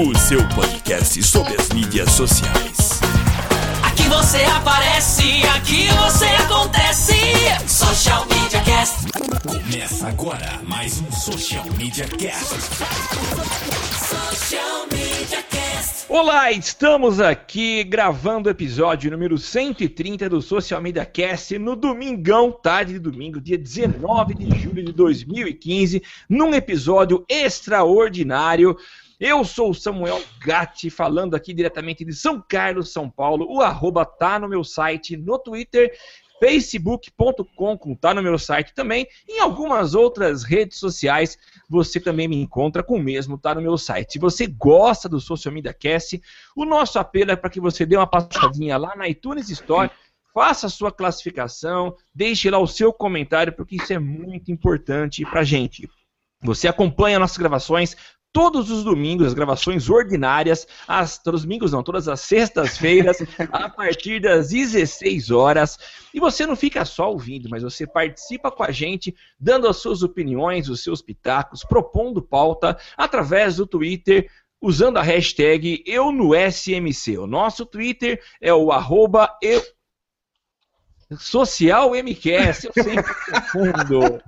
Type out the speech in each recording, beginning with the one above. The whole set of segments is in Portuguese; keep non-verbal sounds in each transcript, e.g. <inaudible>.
o seu podcast sobre as mídias sociais. Aqui você aparece, aqui você acontece. Social Media Cast. Começa agora mais um Social Media Cast. Social Media Cast. Olá, estamos aqui gravando o episódio número 130 do Social Media Cast no domingão, tarde de domingo, dia 19 de julho de 2015, num episódio extraordinário. Eu sou o Samuel Gatti, falando aqui diretamente de São Carlos, São Paulo. O arroba tá no meu site, no Twitter, facebook.com, com tá no meu site também. Em algumas outras redes sociais, você também me encontra com o mesmo, tá no meu site. Se você gosta do Social Media Cast, o nosso apelo é para que você dê uma passadinha lá na iTunes Store, faça a sua classificação, deixe lá o seu comentário, porque isso é muito importante pra gente. Você acompanha nossas gravações todos os domingos, as gravações ordinárias, as, todos os domingos não, todas as sextas-feiras, <laughs> a partir das 16 horas. E você não fica só ouvindo, mas você participa com a gente, dando as suas opiniões, os seus pitacos, propondo pauta através do Twitter, usando a hashtag eu no SMC. O nosso Twitter é o arroba eu... Eu sempre <laughs> confundo.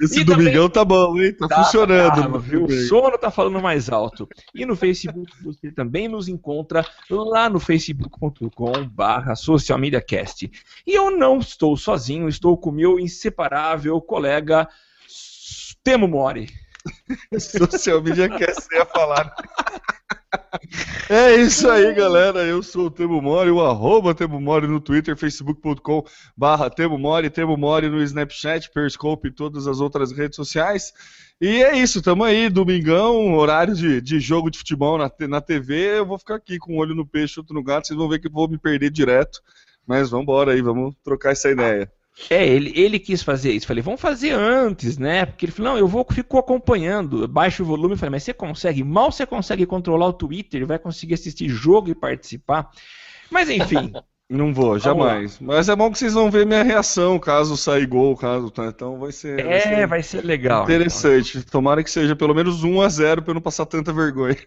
Esse E domingão tá bom, hein? Tá, funcionando. tá, viu? O sono tá falando mais alto. E no Facebook você também nos encontra lá no facebook.com barra socialmediacast. E eu não estou sozinho, estou com meu inseparável colega Temo Mori. <laughs> Social Media Cast, você ia falar. <laughs> <laughs> É isso aí, galera. Eu sou o Temo Mori, o arroba Temo Mori no Twitter, facebook.com barra Temo Mori, Temo Mori no Snapchat, Periscope e todas as outras redes sociais. E é isso, tamo aí, domingão, horário de, de jogo de futebol na, na TV. Eu vou ficar aqui com um olho no peixe, outro no gato. Vocês vão ver que eu vou me perder direto. Mas vamos aí, vamos trocar essa ideia. É, ele, ele quis fazer isso. Falei, vamos fazer antes, né? Porque ele falou, não, eu vou fico acompanhando, baixo o volume. Falei, mas você consegue? Mal você consegue controlar o Twitter, vai conseguir assistir jogo e participar. Mas enfim, <laughs> Não vou, jamais. Mas é bom que vocês vão ver minha reação caso sair gol, caso. tá? Então vai ser. vai ser é, vai ser legal. Interessante. Tomara que seja pelo menos 1 a 0 para eu não passar tanta vergonha. <laughs>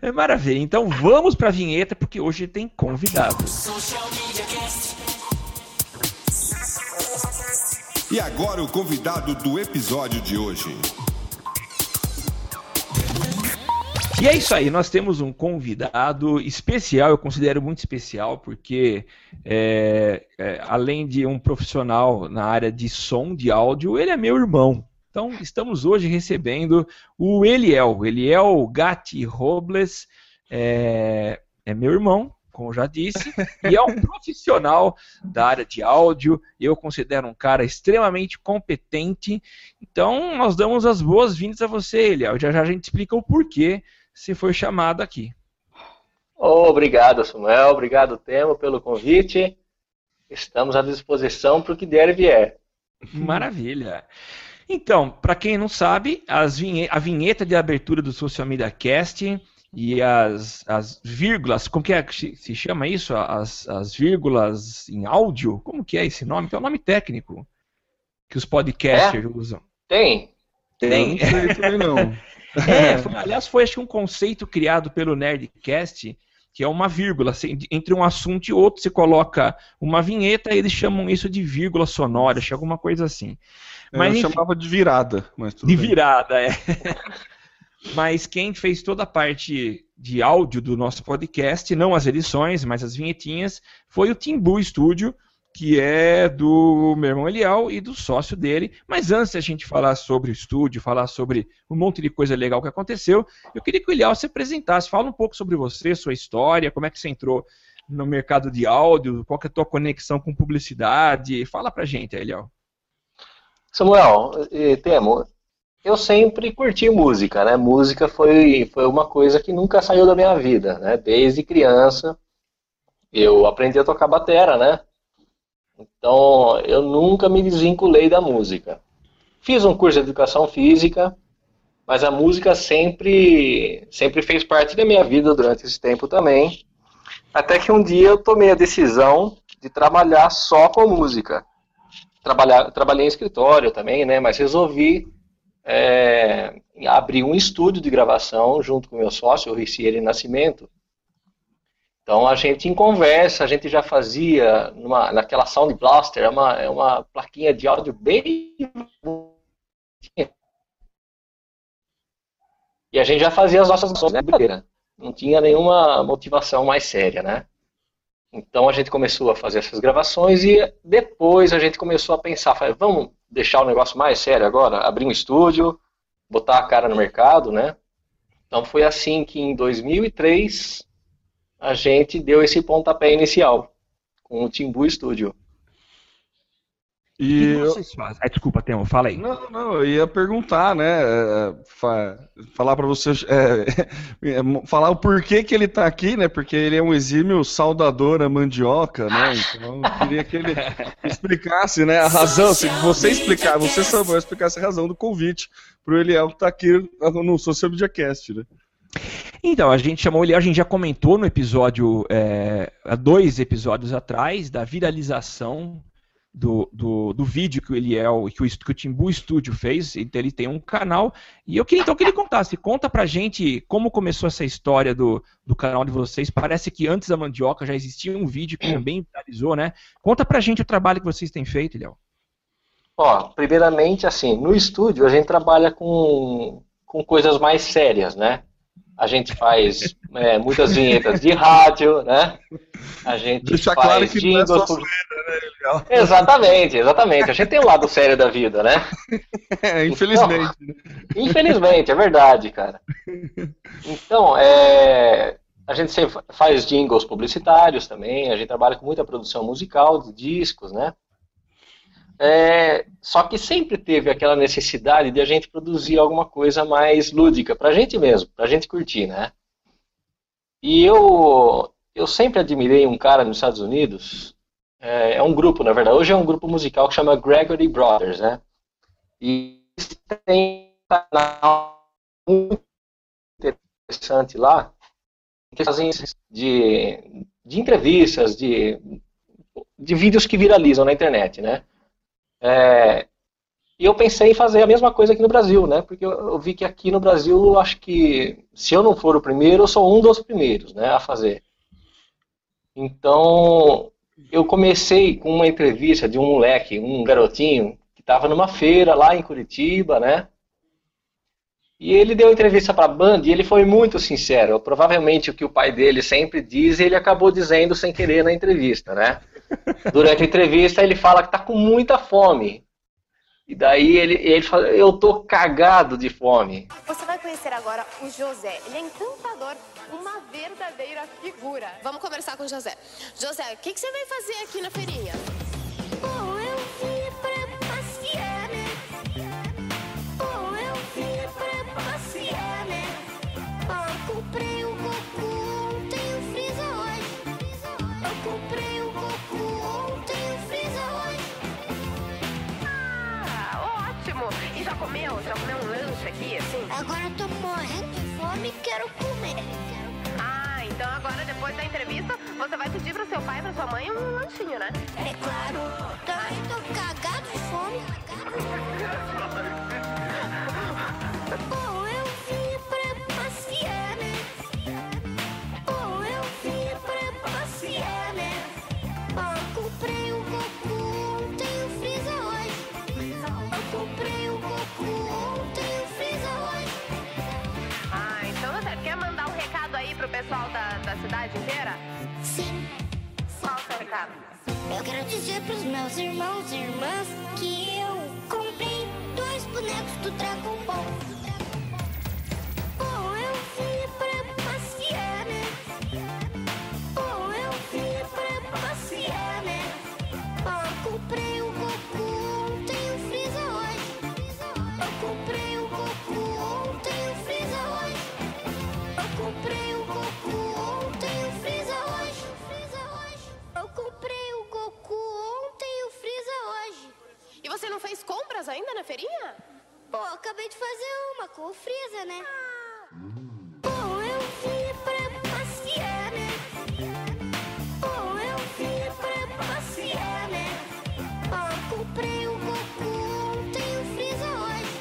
É maravilha. Então vamos pra vinheta, porque hoje tem convidado. Social Media E agora o convidado do episódio de hoje. E é isso aí, nós temos um convidado especial, eu considero muito especial, porque é, é, além de um profissional na área de som, de áudio, ele é meu irmão. Então, estamos hoje recebendo o Eliel, Eliel Gatti Robles, é, é meu irmão, como eu já disse, e é um <laughs> profissional da área de áudio. Eu considero um cara extremamente competente. Então, nós damos as boas-vindas a você, Eliel. Já já a gente explica o porquê você foi chamado aqui. Obrigado, Samuel. Obrigado, Temo, pelo convite. Estamos à disposição para o que der e vier. Maravilha. Então, para quem não sabe, as vinhe- a vinheta de abertura do Social Media Cast e as, as vírgulas, como que é que se chama isso? As, as vírgulas em áudio? Como que é esse nome? Que é o nome técnico que os podcasters usam. Tem? Tem. Eu Não sei também não. <laughs> É, foi- aliás, foi acho que um conceito criado pelo Nerdcast, que é uma vírgula. assim, Entre um assunto e outro, você coloca uma vinheta e eles chamam isso de vírgula sonora, acho que é alguma coisa assim. Mas, eu enfim. chamava de virada, mas tudo De bem. virada, é. <laughs> Mas quem fez toda a parte de áudio do nosso podcast, não as edições, mas as vinhetinhas, foi o Timbu Studio, que é do meu irmão Eliel e do sócio dele. Mas antes da gente falar sobre o estúdio, falar sobre um monte de coisa legal que aconteceu, eu queria que o Eliel se apresentasse. Fala um pouco sobre você, sua história, como é que você entrou no mercado de áudio, qual é a tua conexão com publicidade. Fala pra gente, Eliel. Samuel, e Temo, eu sempre curti música, né? Música foi, foi uma coisa que nunca saiu da minha vida, né? Desde criança eu aprendi a tocar batera, né? Então eu nunca me desvinculei da música. Fiz um curso de educação física, mas a música sempre sempre fez parte da minha vida durante esse tempo também. Até que um dia eu tomei a decisão de trabalhar só com música. Trabalhar, trabalhei em escritório também, né? Mas resolvi é, abrir um estúdio de gravação junto com meu sócio, o Ricieri Nascimento. Então a gente em conversa, a gente já fazia numa, naquela Sound Blaster, é uma, é uma plaquinha de áudio bem. E a gente já fazia as nossas ações de brincadeira. Não tinha nenhuma motivação mais séria, né? Então a gente começou a fazer essas gravações e depois a gente começou a pensar, vamos deixar o negócio mais sério agora, abrir um estúdio, botar a cara no mercado, né? Então foi assim que em 2003 a gente deu esse pontapé inicial com o Timbu Studio. E o que vocês fazem? Ah, desculpa, Temo, fala aí. Não, não, eu ia perguntar, né? É, fa falar para você, é, <laughs> é, falar o porquê que ele está aqui, né? Porque ele é um exímio saudador a mandioca, né? Então eu queria que ele <laughs> explicasse, né? A razão, se você explicar, você só vai explicar a razão do convite para o Eliel estar tá aqui no Social Media Cast, né? Então, a gente chamou ele, a gente já comentou no episódio, é, há dois episódios atrás, da viralização do, do, do vídeo que o Eliel, que o, que o Timbu Studio fez, então ele tem um canal, e eu queria então que ele contasse, conta pra gente como começou essa história do, do canal de vocês, parece que antes da Mandioca já existia um vídeo que também viralizou, né? Conta pra gente o trabalho que vocês têm feito, Eliel. Ó, primeiramente, assim, no estúdio a gente trabalha com, com coisas mais sérias, né? A gente faz <laughs> é, muitas vinhetas de rádio, né? A gente Deixa faz claro que jingles. Não é só né? <laughs> Exatamente, exatamente. A gente tem o um lado sério da vida, né? <laughs> É, infelizmente. Então, <laughs> infelizmente, é verdade, cara. Então, é, a gente faz jingles publicitários também, a gente trabalha com muita produção musical de discos, né? É, só que sempre teve aquela necessidade de a gente produzir alguma coisa mais lúdica, pra gente mesmo, pra gente curtir, né? E eu, eu sempre admirei um cara nos Estados Unidos, é, é um grupo, na verdade, hoje é um grupo musical que chama Gregory Brothers, né? E tem um canal muito interessante lá, que fazem de, de entrevistas, de, de vídeos que viralizam na internet, né? É, e eu pensei em fazer a mesma coisa aqui no Brasil, né? Porque eu, eu, vi que aqui no Brasil, acho que se eu não for o primeiro, eu sou um dos primeiros, né, a fazer. Então, eu comecei com uma entrevista de um moleque, um garotinho, que estava numa feira lá em Curitiba, né? E ele deu entrevista para a Band e ele foi muito sincero. Provavelmente o que o pai dele sempre diz, ele acabou dizendo sem querer na entrevista, né? Durante a entrevista, ele fala que está com muita fome. E daí ele, ele fala, eu tô cagado de fome. Você vai conhecer agora o José. Ele é encantador, uma verdadeira figura. Vamos conversar com o José. José, o que, que você vai fazer aqui na feirinha? Bom, eu vim pra passear, né? Bom, eu vim pra passear, né? Ó, comprei um Goku, ontem o Freeza hoje. Eu comprei um Goku, ontem o Freeza hoje. Ah, ótimo! E já comeu? Já comeu um lanche aqui, assim? Agora eu tô morrendo de fome e quero comer. Então agora, depois da entrevista, você vai pedir pro seu pai e pra sua mãe um lanchinho, né? É claro. Tô cagado de fome. <laughs> cidade inteira? Sim, Qual o seu recado? eu quero dizer pros meus irmãos e irmãs que eu comprei dois bonecos do Dragon Ball. Você não fez compras ainda na feirinha? Pô, acabei de fazer uma com o Freeza, né? Pô, eu vim pra passear, né? Pô, eu vim pra passear, né? Ó, comprei o Goku ontem, o Freeza hoje.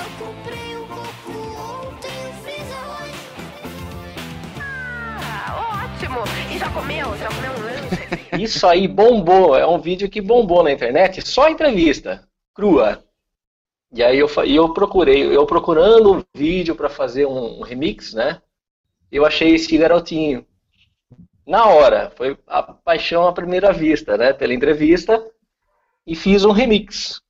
Eu comprei o Goku ontem, o Freeza hoje. Ah, ótimo! E já comeu? Já comeu um lanche? Isso aí bombou, é um vídeo que bombou na internet, só entrevista, crua. E aí eu, eu procurei, eu procurando um vídeo para fazer um remix, né? Eu achei esse garotinho. Na hora, foi a paixão à primeira vista, né? Pela entrevista, e fiz um remix.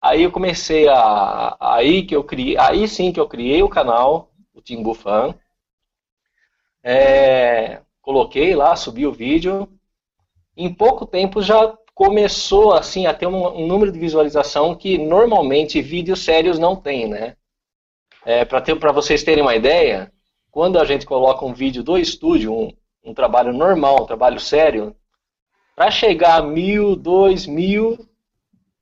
Aí eu comecei a. Aí que eu criei. Aí sim que eu criei o canal, o Timbu Fan. É, coloquei lá, subi o vídeo. Em pouco tempo já começou assim a ter um, um número de visualização que normalmente vídeos sérios não tem, né? É, para vocês terem uma ideia, quando a gente coloca um vídeo do estúdio, um, um trabalho normal, um trabalho sério, para chegar a mil, dois mil,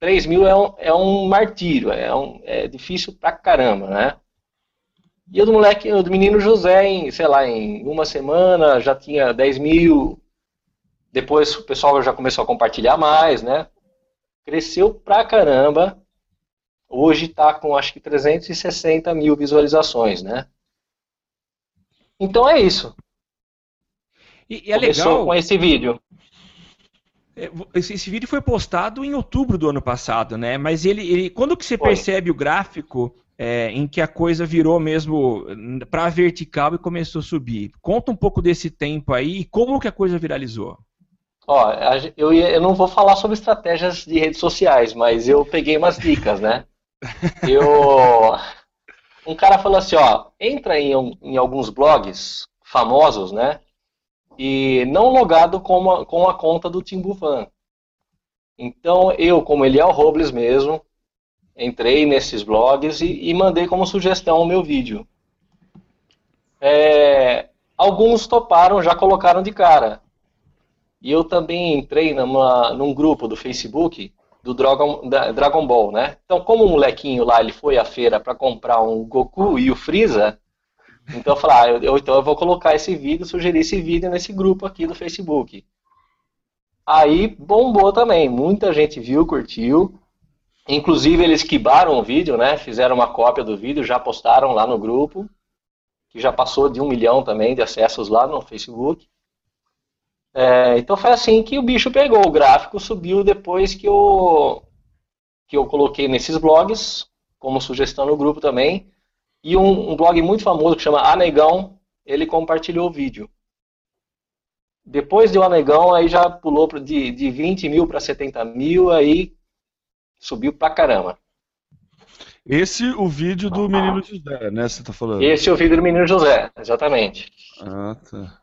três mil é um, é um martírio, é, um, é difícil pra caramba, né? E o do moleque, o do menino José, em, sei lá, em uma semana já tinha 10 mil. Depois o pessoal já começou a compartilhar mais, né? Cresceu pra caramba. Hoje tá com acho que 360 mil visualizações, né? Então é isso. E, e é Começou legal. com esse vídeo. É, Esse, esse vídeo foi postado em outubro do ano passado, né? Mas ele, ele quando que você Foi. percebe o gráfico é, em que a coisa virou mesmo para vertical e começou a subir? Conta um pouco desse tempo aí e como que a coisa viralizou. Ó, eu, eu não vou falar sobre estratégias de redes sociais, mas eu peguei umas dicas, né? <laughs> Eu, um cara falou assim, ó, entra em, em alguns blogs famosos, né? E não logado com a, com a conta do Timbufan. Então eu, como Eliel Robles mesmo, entrei nesses blogs e, e mandei como sugestão o meu vídeo. É, alguns toparam, já colocaram de cara. E eu também entrei numa, num grupo do Facebook do Dragon, da Dragon Ball, né? Então, como o molequinho lá ele foi à feira para comprar um Goku e o Freeza, então eu falei, ah, eu, eu- então eu vou colocar esse vídeo, sugerir esse vídeo nesse grupo aqui do Facebook. Aí bombou também, muita gente viu, curtiu. Inclusive eles quibaram o vídeo, né? Fizeram uma cópia do vídeo, já postaram lá no grupo, que já passou de um milhão também de acessos lá no Facebook. É, então foi assim que o bicho pegou. O gráfico subiu depois que eu, que eu coloquei nesses blogs, como sugestão no grupo também. E um, um blog muito famoso que chama Anegão, ele compartilhou o vídeo. Depois de Anegão, aí já pulou de, de 20 mil para 70 mil, aí subiu pra caramba. Esse o vídeo do menino José, né? Você tá falando? Esse é o vídeo do menino José, exatamente. Ah, tá.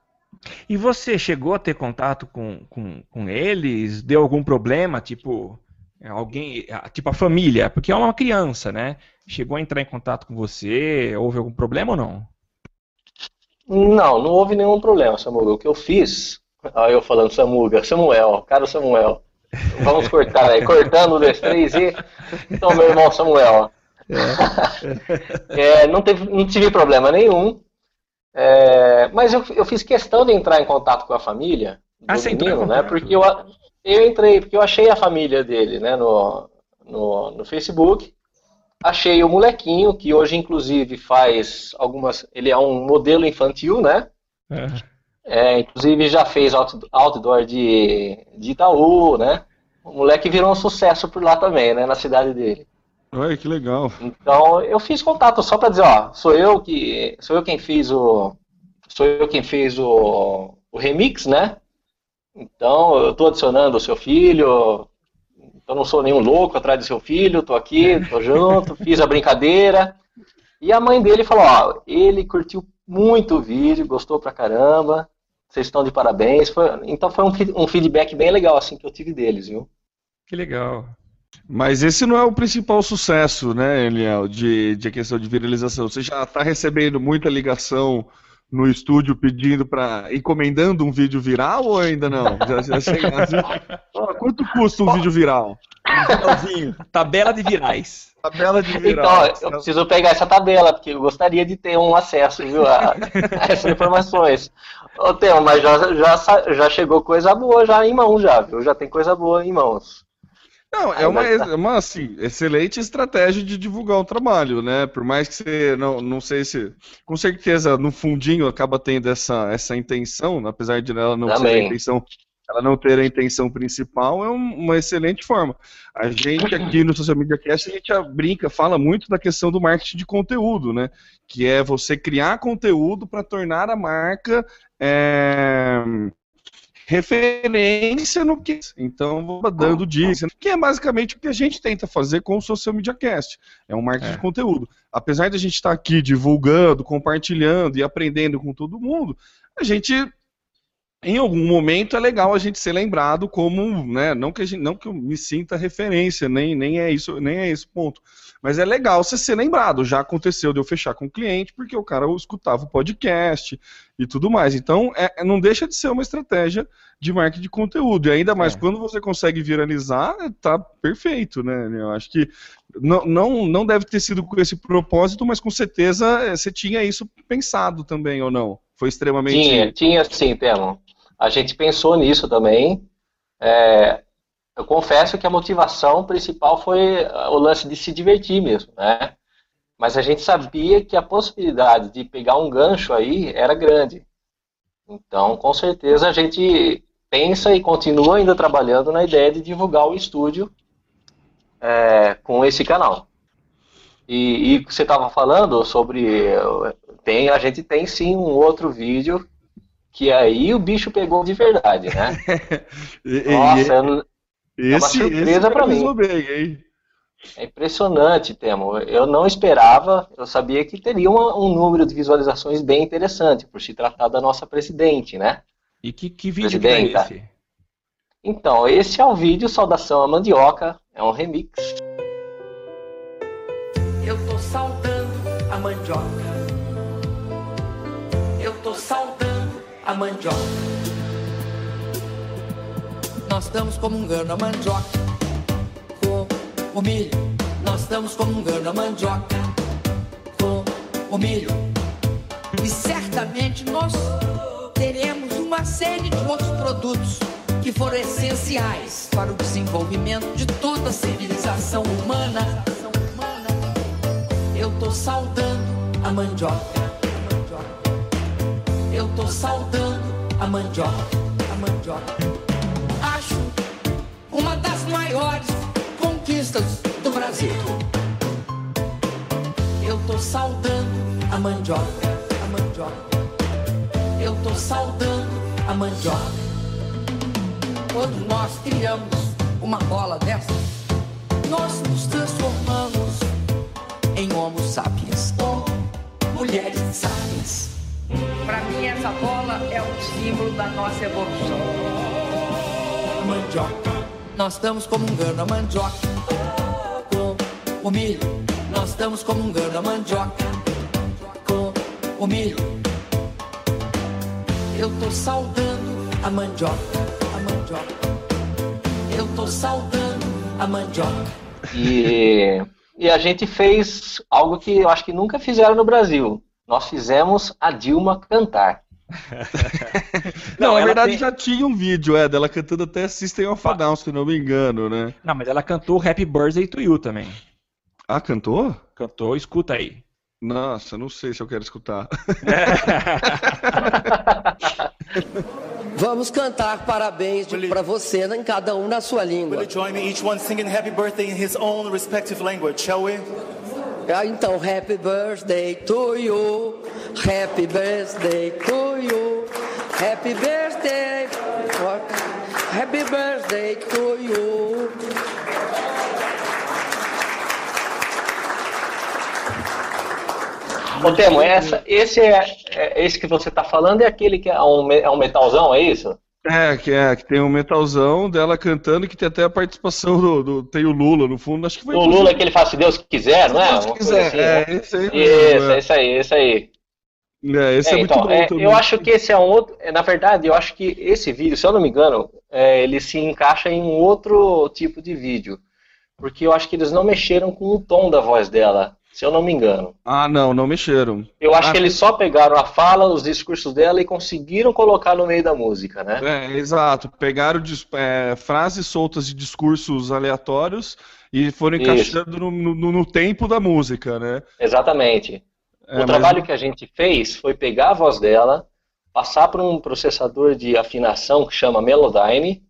E você chegou a ter contato com, com, com eles? Deu algum problema? Tipo, alguém. Tipo a família, porque é uma criança, né? Chegou a entrar em contato com você? Houve algum problema ou não? Não, não houve nenhum problema, Samuel. O que eu fiz, olha eu falando Samuga, Samuel, cara Samuel. Vamos cortar aí, cortando um, dois, três e. Então, meu irmão Samuel. É, não, teve, não tive problema nenhum. É, mas eu, eu fiz questão de entrar em contato com a família do Ah, menino, né? Porque eu, eu entrei, porque eu achei a família dele, né, no, no, no Facebook. Achei o molequinho, que hoje inclusive faz algumas. Ele é um modelo infantil, né? É, inclusive já fez out- outdoor de, de Itaú, né? O moleque virou um sucesso por lá também, né? Na cidade dele. Olha que legal. Então eu fiz contato só para dizer, ó, sou eu que sou eu quem fiz o sou eu quem fez o, o remix, né? Então eu estou adicionando o seu filho, eu não sou nenhum louco atrás do seu filho, tô aqui, tô junto, <laughs> fiz a brincadeira. E a mãe dele falou, ó, ele curtiu muito o vídeo, gostou pra caramba, vocês estão de parabéns. Foi- então foi um, um feedback bem legal assim que eu tive deles, viu? Que legal. Mas esse não é o principal sucesso, né, Eliel, de, de questão de viralização. Você já está recebendo muita ligação no estúdio pedindo para encomendando um vídeo viral ou ainda não? Já, já chega assim, <laughs> "Ó, quanto custa um vídeo viral? Finalzinho, Tabela de virais. Tabela de Então, viral. eu preciso pegar essa tabela, porque eu gostaria de ter um acesso viu, a, a essas informações. Ô, Temo, mas já, já, já chegou coisa boa já em mãos, já, viu? Já tem coisa boa em mãos. Não, é uma, uma assim, excelente estratégia de divulgar o trabalho, né? Por mais que você não, não sei se. Com certeza, no fundinho acaba tendo essa, essa intenção, apesar de ela não ser a intenção, ela não ter a intenção principal, é um- uma excelente forma. A gente aqui no Social Media Cast, a gente brinca, fala muito da questão do marketing de conteúdo, né? Que é você criar conteúdo para tornar a marca. É, referência no que. Então, vou dando dicas, que é basicamente o que a gente tenta fazer com o Social Media Cast. É um marketing É. de conteúdo. Apesar de a gente estar aqui divulgando, compartilhando e aprendendo com todo mundo, a gente. Em algum momento é legal a gente ser lembrado como, né, não que, a gente, não que eu me sinta referência, nem, nem é isso, nem é esse ponto. Mas é legal você ser lembrado. Já aconteceu de eu fechar com o cliente, porque o cara escutava o podcast e tudo mais. Então, é- não deixa de ser uma estratégia de marketing de conteúdo. E ainda mais É. quando você consegue viralizar, tá perfeito, né? Eu acho que não, não, não deve ter sido com esse propósito, mas com certeza eh, você tinha isso pensado também, ou não? Foi extremamente. Tinha, tinha sim, Temo. A gente pensou nisso também. É, eu confesso que a motivação principal foi ah, o lance de se divertir mesmo, né? Mas a gente sabia que a possibilidade de pegar um gancho aí era grande. Então, com certeza, a gente pensa e continua ainda trabalhando na ideia de divulgar o estúdio é, com esse canal. E, e você estava falando sobre. Tem, a gente tem sim um outro vídeo que aí o bicho pegou de verdade, né? <laughs> Nossa, eu- esse, uma surpresa pra mim. bem, hein? é impressionante, Temo. Eu não esperava, eu sabia que teria uma- um número de visualizações bem interessante, por se tratar da nossa presidente, né? E que, que vídeo que é esse? Então, esse é o vídeo Saudação à Mandioca, é um remix. Eu tô saudando a mandioca. Eu tô saudando a mandioca. Nós estamos comungando a mandioca com o milho. Nós estamos comungando a mandioca com o milho. E certamente nós teremos uma série de outros produtos que foram essenciais para o desenvolvimento de toda a civilização humana. Eu tô saudando a mandioca. Eu tô saudando a mandioca. A mandioca. Acho uma das maiores conquistas do Brasil. Eu tô saudando a mandioca. A mandioca. Eu tô saudando a mandioca. Quando nós criamos uma bola dessa, nós nos transformamos em Homo sapiens, ou mulheres sapiens. Para mim, essa bola é um símbolo da nossa evolução. A mandioca. Nós estamos comungando a mandioca com o milho. Nós estamos comungando a mandioca com o milho. Eu tô saudando a mandioca, a mandioca. Eu tô saudando a mandioca. E, e a gente fez algo que eu acho que nunca fizeram no Brasil. Nós fizemos a Dilma cantar. <laughs> Não, na ela verdade tem- já tinha um vídeo, é, dela cantando até System of a Down, se não me engano, né? Não, mas ela cantou Happy Birthday to You também. Ah, cantou? Cantou, escuta aí. Nossa, não sei se eu quero escutar. <laughs> Vamos cantar parabéns para você, em cada um na sua língua. Will you join me, each one singing happy birthday in his own respective language, shall we? Ah, então, happy birthday to you, happy birthday to you, happy birthday, happy birthday to you. Ô Temo, essa, esse, é, é- esse que você tá falando é aquele que é um, é um metalzão, é isso? É, que é, que tem um metalzão dela cantando que tem até a participação do, do- tem o Lula no fundo, acho que foi O Lula que ele fala se Deus quiser, não é? Deus Uma quiser, coisa é, assim, né? esse aí mesmo, Isso, é. esse aí, esse aí. É, esse é, É, muito então, bom é, também. eu acho que esse é um outro. é, Na verdade, eu acho que esse vídeo, se eu não me engano, é, ele se encaixa em um outro tipo de vídeo. Porque eu acho que eles não mexeram com o tom da voz dela, se eu não me engano. Ah, não, não mexeram. Eu acho Ah, que eles só pegaram a fala, os discursos dela e conseguiram colocar no meio da música, né? É, exato. Pegaram é, frases soltas de discursos aleatórios e foram encaixando no, no- no tempo da música, né? Exatamente. É, o mas- trabalho que a gente fez foi pegar a voz dela, passar por um processador de afinação que chama Melodyne,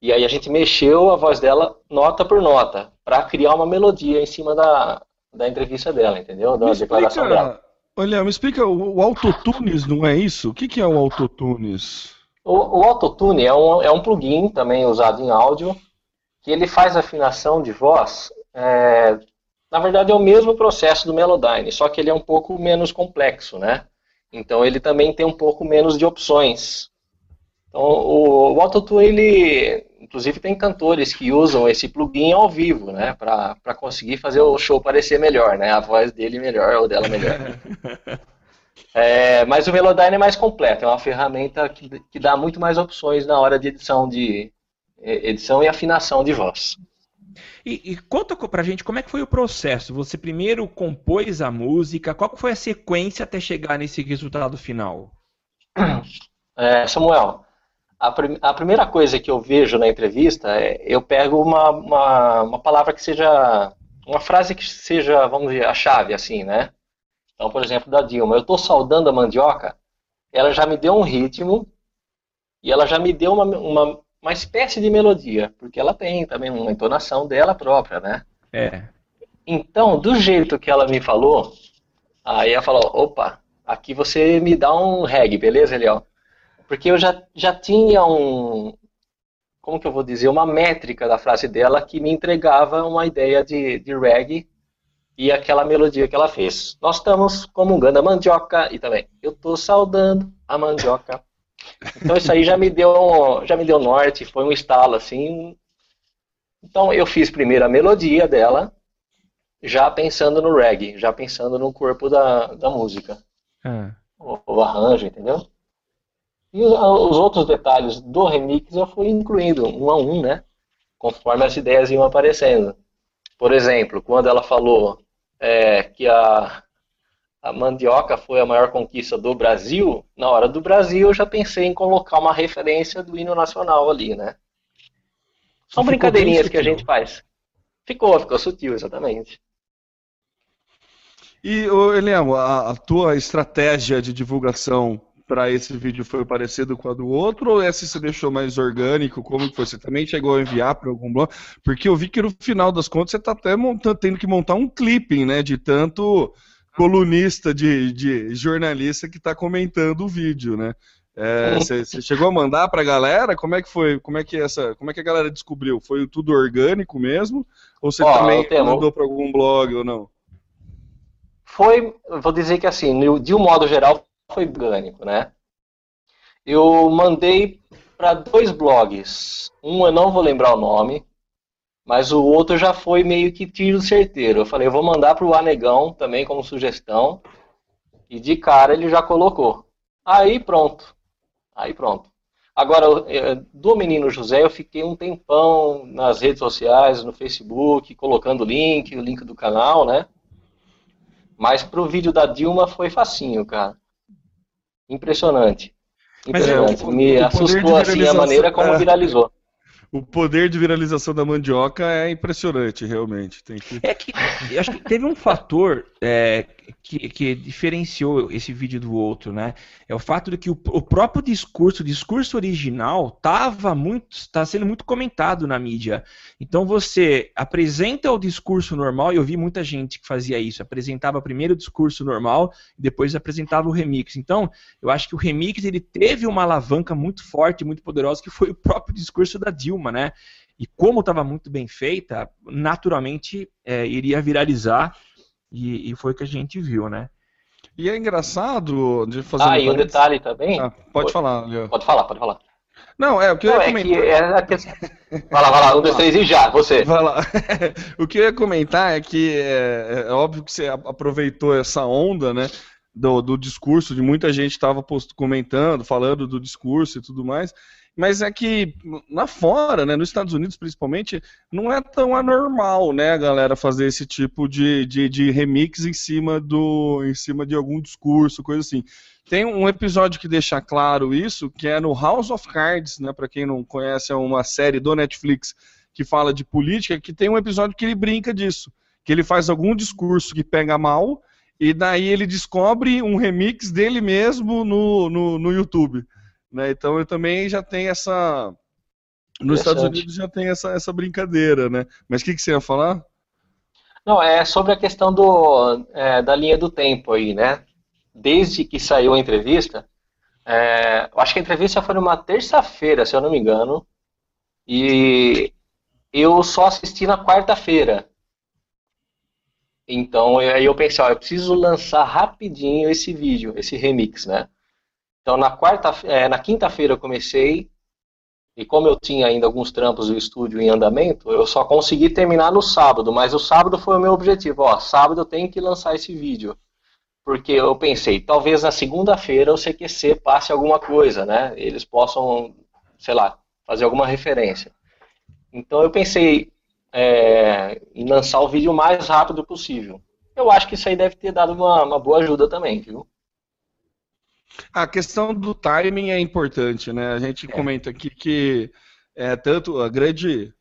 e aí a gente mexeu a voz dela nota por nota, para criar uma melodia em cima da, da entrevista dela, entendeu? Da Me declaração dela. explica, olha, me explica, o, o autotunes não é isso? O que, que é o autotunes? O, o Autotune é um, é um plugin também usado em áudio, que ele faz afinação de voz. é, na verdade, é o mesmo processo do Melodyne, só que ele é um pouco menos complexo, né? Então, ele também tem um pouco menos de opções. Então, o, o Autotune, ele, inclusive, tem cantores que usam esse plugin ao vivo, né? Para conseguir fazer o show parecer melhor, né? A voz dele melhor ou dela melhor. <laughs> É, mas o Melodyne é mais completo, é uma ferramenta que, que dá muito mais opções na hora de edição de edição e afinação de voz. E, e conta co- pra gente como é que foi o processo. Você primeiro compôs a música, qual foi a sequência até chegar nesse resultado final? <clears throat> É, Samuel, a, prim- a primeira coisa que eu vejo na entrevista é eu pego uma, uma, uma palavra que seja uma frase que seja, vamos dizer, a chave, assim, né? Então, por exemplo, da Dilma, eu estou saudando a mandioca, ela já me deu um ritmo e ela já me deu uma, uma, uma espécie de melodia, porque ela tem também uma entonação dela própria, né? É. Então, do jeito que ela me falou, aí ela falou, opa, aqui você me dá um reggae, beleza, Eliel? Porque eu já, já tinha um, como que eu vou dizer, uma métrica da frase dela que me entregava uma ideia de, de reggae e aquela melodia que ela fez. Nós estamos comungando a mandioca e também, eu tô saudando a mandioca. Então isso aí já me deu, já me deu norte, foi um estalo assim. Então eu fiz primeiro a melodia dela, já pensando no reggae, já pensando no corpo da, da música, Ah. o, o arranjo, entendeu? E os, os outros detalhes do remix eu fui incluindo um a um, né? Conforme as ideias iam aparecendo. Por exemplo, quando ela falou é, que a, a mandioca foi a maior conquista do Brasil, na hora do Brasil eu já pensei em colocar uma referência do hino nacional ali, né? São Ficou brincadeirinhas que a gente faz. Ficou, ficou sutil, exatamente. E, Eliel, a, a tua estratégia de divulgação para esse vídeo foi parecido com a do outro ou essa você deixou mais orgânico? Como que foi? Você também chegou a enviar para algum blog? Porque eu vi que no final das contas você está até montando, tendo que montar um clipping, né? De tanto colunista, de, de jornalista que está comentando o vídeo, né? É, Você você chegou a mandar para a galera? Como é que foi? Como é que essa? Como é que a galera descobriu? Foi tudo orgânico mesmo? Ou você Ó, também tenho- mandou para algum blog ou não? Foi, vou dizer que assim, de um modo geral, foi orgânico, né? Eu mandei para dois blogs. Um eu não vou lembrar o nome, mas o outro já foi meio que tiro certeiro. Eu falei, eu vou mandar para o Anegão também como sugestão. E de cara ele já colocou. Aí pronto. Aí pronto. Agora, eh, do menino José, eu fiquei um tempão nas redes sociais, no Facebook, colocando o link, o link do canal, né? Mas pro vídeo da Dilma foi facinho, cara. Impressionante. É, Impressionante. o- Me o assustou assim a maneira como é. viralizou. O poder de viralização da mandioca é impressionante, realmente. Tem que... É que eu acho que teve um fator é, que, que diferenciou esse vídeo do outro, né? É o fato de que o, o próprio discurso, o discurso original, estava muito, está sendo muito comentado na mídia. Então você apresenta o discurso normal, e eu vi muita gente que fazia isso, apresentava primeiro o discurso normal e depois apresentava o remix. Então, eu acho que o remix ele teve uma alavanca muito forte, muito poderosa, que foi o próprio discurso da Dilma, né? E como estava muito bem feita, naturalmente é, iria viralizar e, e foi o que a gente viu, né? E é engraçado de fazer Ah, e um detalhe também. Ah, pode falar, Léo. Pode falar, pode falar. Não, é o que eu Não, ia é que comentar. é a questão. Vai lá, vai lá, um, dois, três e já, você. Vai lá. <laughs> o que eu ia comentar é que é, é óbvio que você aproveitou essa onda, né? Do, do discurso, de muita gente estava comentando, falando do discurso e tudo mais. Mas é que lá fora, né, nos Estados Unidos principalmente, não é tão anormal, né, a galera fazer esse tipo de, de, de remix em cima do, em cima de algum discurso, coisa assim. Tem um episódio que deixa claro isso, que é no House of Cards, né, para quem não conhece, é uma série do Netflix que fala de política, que tem um episódio que ele brinca disso, que ele faz algum discurso que pega mal e daí ele descobre um remix dele mesmo no, no, no YouTube. Né? Então eu também já tenho essa. Nos Estados. Unidos já tem essa, essa brincadeira, né? Mas o que, que você ia falar? Não, é sobre a questão do, é, da linha do tempo aí, né? Desde que saiu a entrevista, é, acho que a entrevista foi numa terça-feira, se eu não me engano, e eu só assisti na quarta-feira. Então, aí eu pensei, ó, eu preciso lançar rapidinho esse vídeo, esse remix, né? Então, na quarta, é, na quinta-feira eu comecei, e como eu tinha ainda alguns trampos do estúdio em andamento, eu só consegui terminar no sábado, mas o sábado foi o meu objetivo, ó, sábado eu tenho que lançar esse vídeo. Porque eu pensei, talvez na segunda-feira o CQC passe alguma coisa, né? Eles possam, sei lá, fazer alguma referência. Então eu pensei é, em lançar o vídeo o mais rápido possível. Eu acho que isso aí deve ter dado uma, uma boa ajuda também, viu? A questão do timing é importante, né? A gente comenta aqui que é tanto a grande.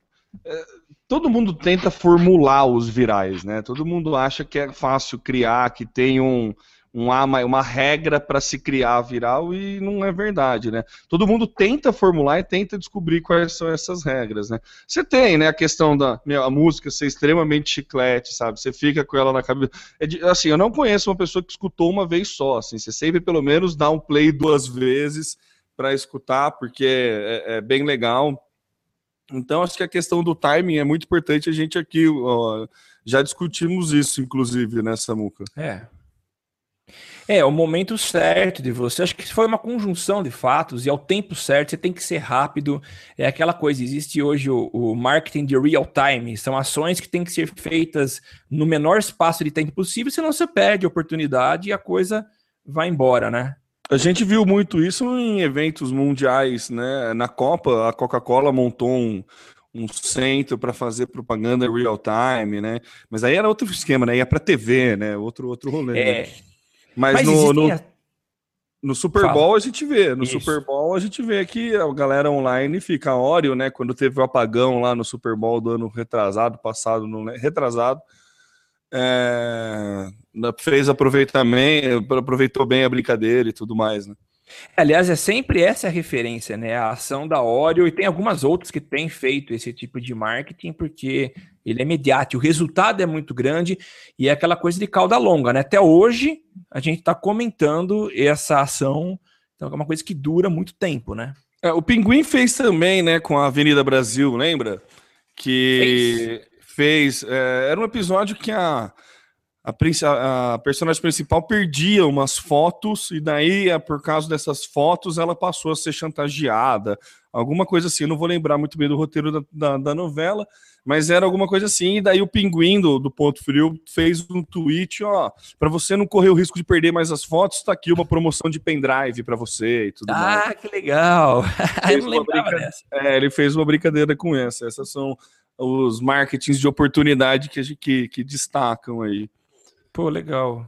é, todo mundo tenta formular os virais, né? Todo mundo acha que é fácil criar, que tem um, um ama- uma regra para se criar viral e não é verdade, né? Todo mundo tenta formular e tenta descobrir quais são essas regras, né? Você tem, né, a questão da meu, a música ser extremamente chiclete, sabe? Você fica com ela na cabeça. É de- assim, eu não conheço uma pessoa que escutou uma vez só, assim. Você sempre pelo menos dá um play duas vezes para escutar, porque é, é bem legal. Então, acho que a questão do timing é muito importante. A gente aqui ó, já discutimos isso, inclusive, né, Samuca? É. É, o momento certo de você. Acho que foi uma conjunção de fatos e ao tempo certo você tem que ser rápido. É aquela coisa, existe hoje o, o marketing de real time. São ações que têm que ser feitas no menor espaço de tempo possível, senão você perde a oportunidade e a coisa vai embora, né? A gente viu muito isso em eventos mundiais, né? Na Copa, a Coca-Cola montou um, um centro para fazer propaganda real time, né? Mas aí era outro esquema, né? Ia para TV, né? Outro outro rolê. É. né? Mas, Mas no, existem no, no Super Fala. Bowl a gente vê, no Isso. Super Bowl a gente vê que a galera online fica Oreo, né? Quando teve o apagão lá no Super Bowl do ano retrasado, passado, não retrasado, é, fez aproveitamento, aproveitou bem a brincadeira e tudo mais, né? Aliás, é sempre essa a referência, né? A ação da Oreo, e tem algumas outras que têm feito esse tipo de marketing, porque ele é imediato, o resultado é muito grande, e é aquela coisa de cauda longa, né? Até hoje, a gente está comentando essa ação, então é uma coisa que dura muito tempo, né? É, o Pinguim fez também, né, com a Avenida Brasil, lembra? Que fez. é, era um episódio que a, a, a- personagem principal perdia umas fotos, e daí, é, por causa dessas fotos, ela passou a ser chantageada. Alguma coisa assim, eu não vou lembrar muito bem do roteiro da, da, da novela, mas era alguma coisa assim, e daí o Pinguim do, do Ponto Frio fez um tweet, ó, para você não correr o risco de perder mais as fotos, tá aqui uma promoção de pendrive para você e tudo mais. Ah, que legal! <laughs> Eu Fez não lembrava dessa. É, ele fez uma brincadeira com essa. Essas são os marketings de oportunidade que, que, que destacam aí. Pô, legal.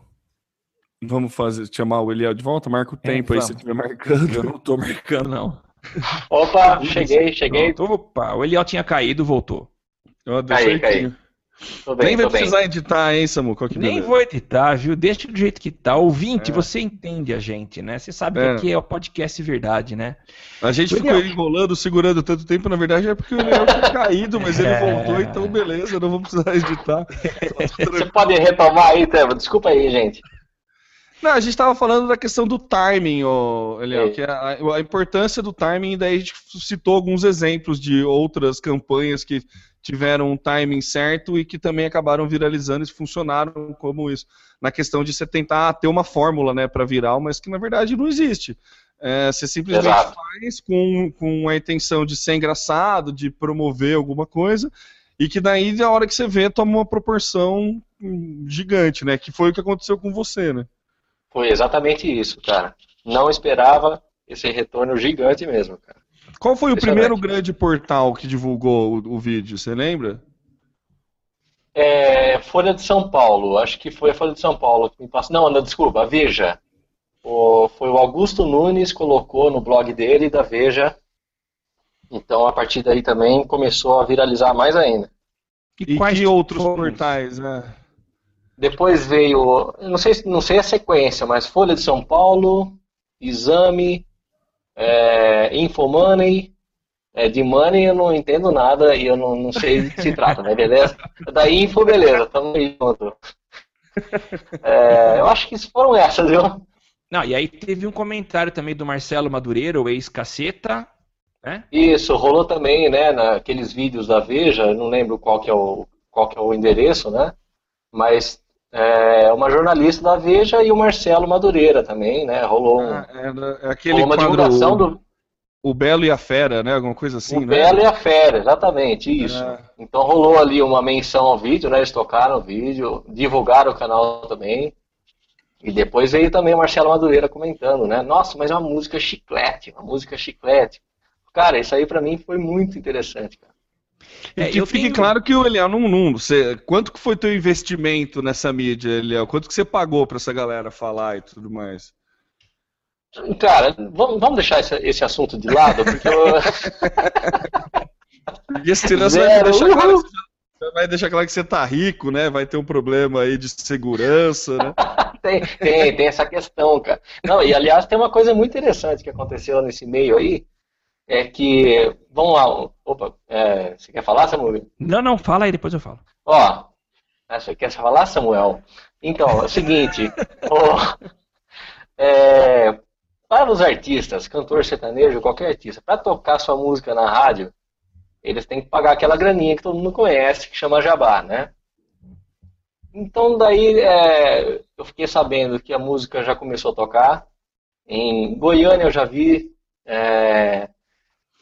Vamos fazer, chamar o Eliel de volta? Marca o tempo aí, se estiver marcando. Eu não tô marcando, não. Opa, cheguei, cheguei. Pronto. Opa, o Eliel tinha caído, voltou. Ó, deu Caí, certinho. Tô bem, Nem vai tô bem. precisar editar, hein, Samu? Qual que Nem beleza. vou editar, viu? Deixa do jeito que tá. Ouvinte, É. você entende a gente, né? Você sabe É. que aqui é o podcast verdade, né? A gente O ficou Eliel- enrolando, segurando tanto tempo, na verdade é porque o Eliel tinha caído, mas ele <laughs> É. voltou, então beleza, não vou precisar <laughs> editar. Você pode retomar aí, Trevor? Desculpa aí, gente. Não, a gente estava falando da questão do timing, ô, Eliel, Sim. que é a, a importância do timing, e daí a gente citou alguns exemplos de outras campanhas que tiveram um timing certo e que também acabaram viralizando e funcionaram como isso. Na questão de você tentar ter uma fórmula né, para viral, mas que na verdade não existe. É, você simplesmente Exato. faz com, com a intenção de ser engraçado, de promover alguma coisa, e que daí, na hora que você vê, toma uma proporção hum, gigante, né? Que foi o que aconteceu com você, né? Foi exatamente isso, cara. Não esperava esse retorno gigante mesmo, cara. Qual foi o primeiro grande portal que divulgou o, o vídeo, você lembra? É, Folha de São Paulo, acho que foi a Folha de São Paulo que me passou. Não, não, desculpa, a Veja. O- foi o Augusto Nunes colocou no blog dele da Veja. Então a partir daí também começou a viralizar mais ainda. E, quais que outros portais, né? Depois veio, não sei, não sei a sequência, mas Folha de São Paulo, Exame, é, Infomoney, é, de Money eu não entendo nada e eu não, não sei do que se trata, né? Beleza? Da Info, beleza, tamo aí junto. É, eu acho que foram essas, viu? Não, e aí teve um comentário também do Marcelo Madureira, o ex-caceta, né? Isso, rolou também, né, naqueles vídeos da Veja, não lembro qual que é o, qual que é o endereço, né? Mas é, uma jornalista da Veja e o Marcelo Madureira também, né? Rolou, um- Ah, era- é aquele rolou uma quadro, divulgação o, do o Belo e a Fera, né? Alguma coisa assim, o né? Belo e a Fera, exatamente, isso. É. Então rolou ali uma menção ao vídeo, né? Eles tocaram o vídeo, divulgaram o canal também. E depois veio também o Marcelo Madureira comentando, né? Nossa, mas é uma música chiclete, uma música chiclete. Cara, isso aí pra mim foi muito interessante, cara. E É, que fique tenho- claro que o Eliel não, não você, quanto que foi teu investimento nessa mídia, Eliel? Quanto que você pagou pra essa galera falar e tudo mais? Cara, vamos, vamos deixar esse, esse assunto de lado, porque eu, <laughs> senão você vai deixar claro que você vai deixar claro que você tá rico, né? Vai ter um problema aí de segurança, né? <laughs> tem, tem, tem essa questão, cara. Não, e aliás, tem uma coisa muito interessante que aconteceu nesse meio aí, é que, vamos lá, opa, é, você quer falar, Samuel? Não, não, fala aí, depois eu falo. Ó, ah, você quer falar, Samuel? Então, é o seguinte, <laughs> é, para os artistas, cantor sertanejo, qualquer artista, para tocar sua música na rádio, eles têm que pagar aquela graninha que todo mundo conhece, que chama jabá, né? Então daí é, eu fiquei sabendo que a música já começou a tocar. Em Goiânia eu já vi. é,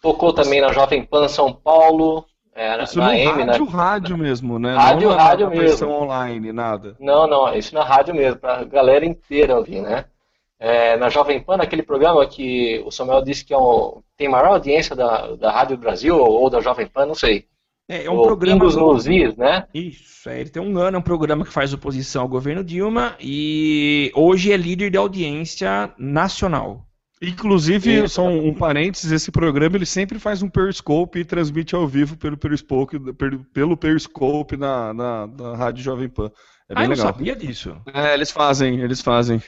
tocou também na Jovem Pan São Paulo. é, Isso na no M, na- rádio, rádio mesmo, né? Rádio, não na, rádio na versão mesmo. online, nada. Não, não, isso na rádio mesmo, pra galera inteira ouvir, né? É, na Jovem Pan, aquele programa que o Samuel disse que é um, tem maior audiência da, da Rádio Brasil ou, ou da Jovem Pan, não sei. É, é um o programa. Pingos nos Is, né? Isso, é, ele tem um ano, é um programa que faz oposição ao governo Dilma e hoje é líder de audiência nacional. Inclusive, Isso. só um, um parênteses, esse programa ele sempre faz um Periscope e transmite ao vivo pelo Periscope, pelo, Periscope na, na, na Rádio Jovem Pan. É ah, bem eu não legal. sabia disso. É, eles fazem, eles fazem.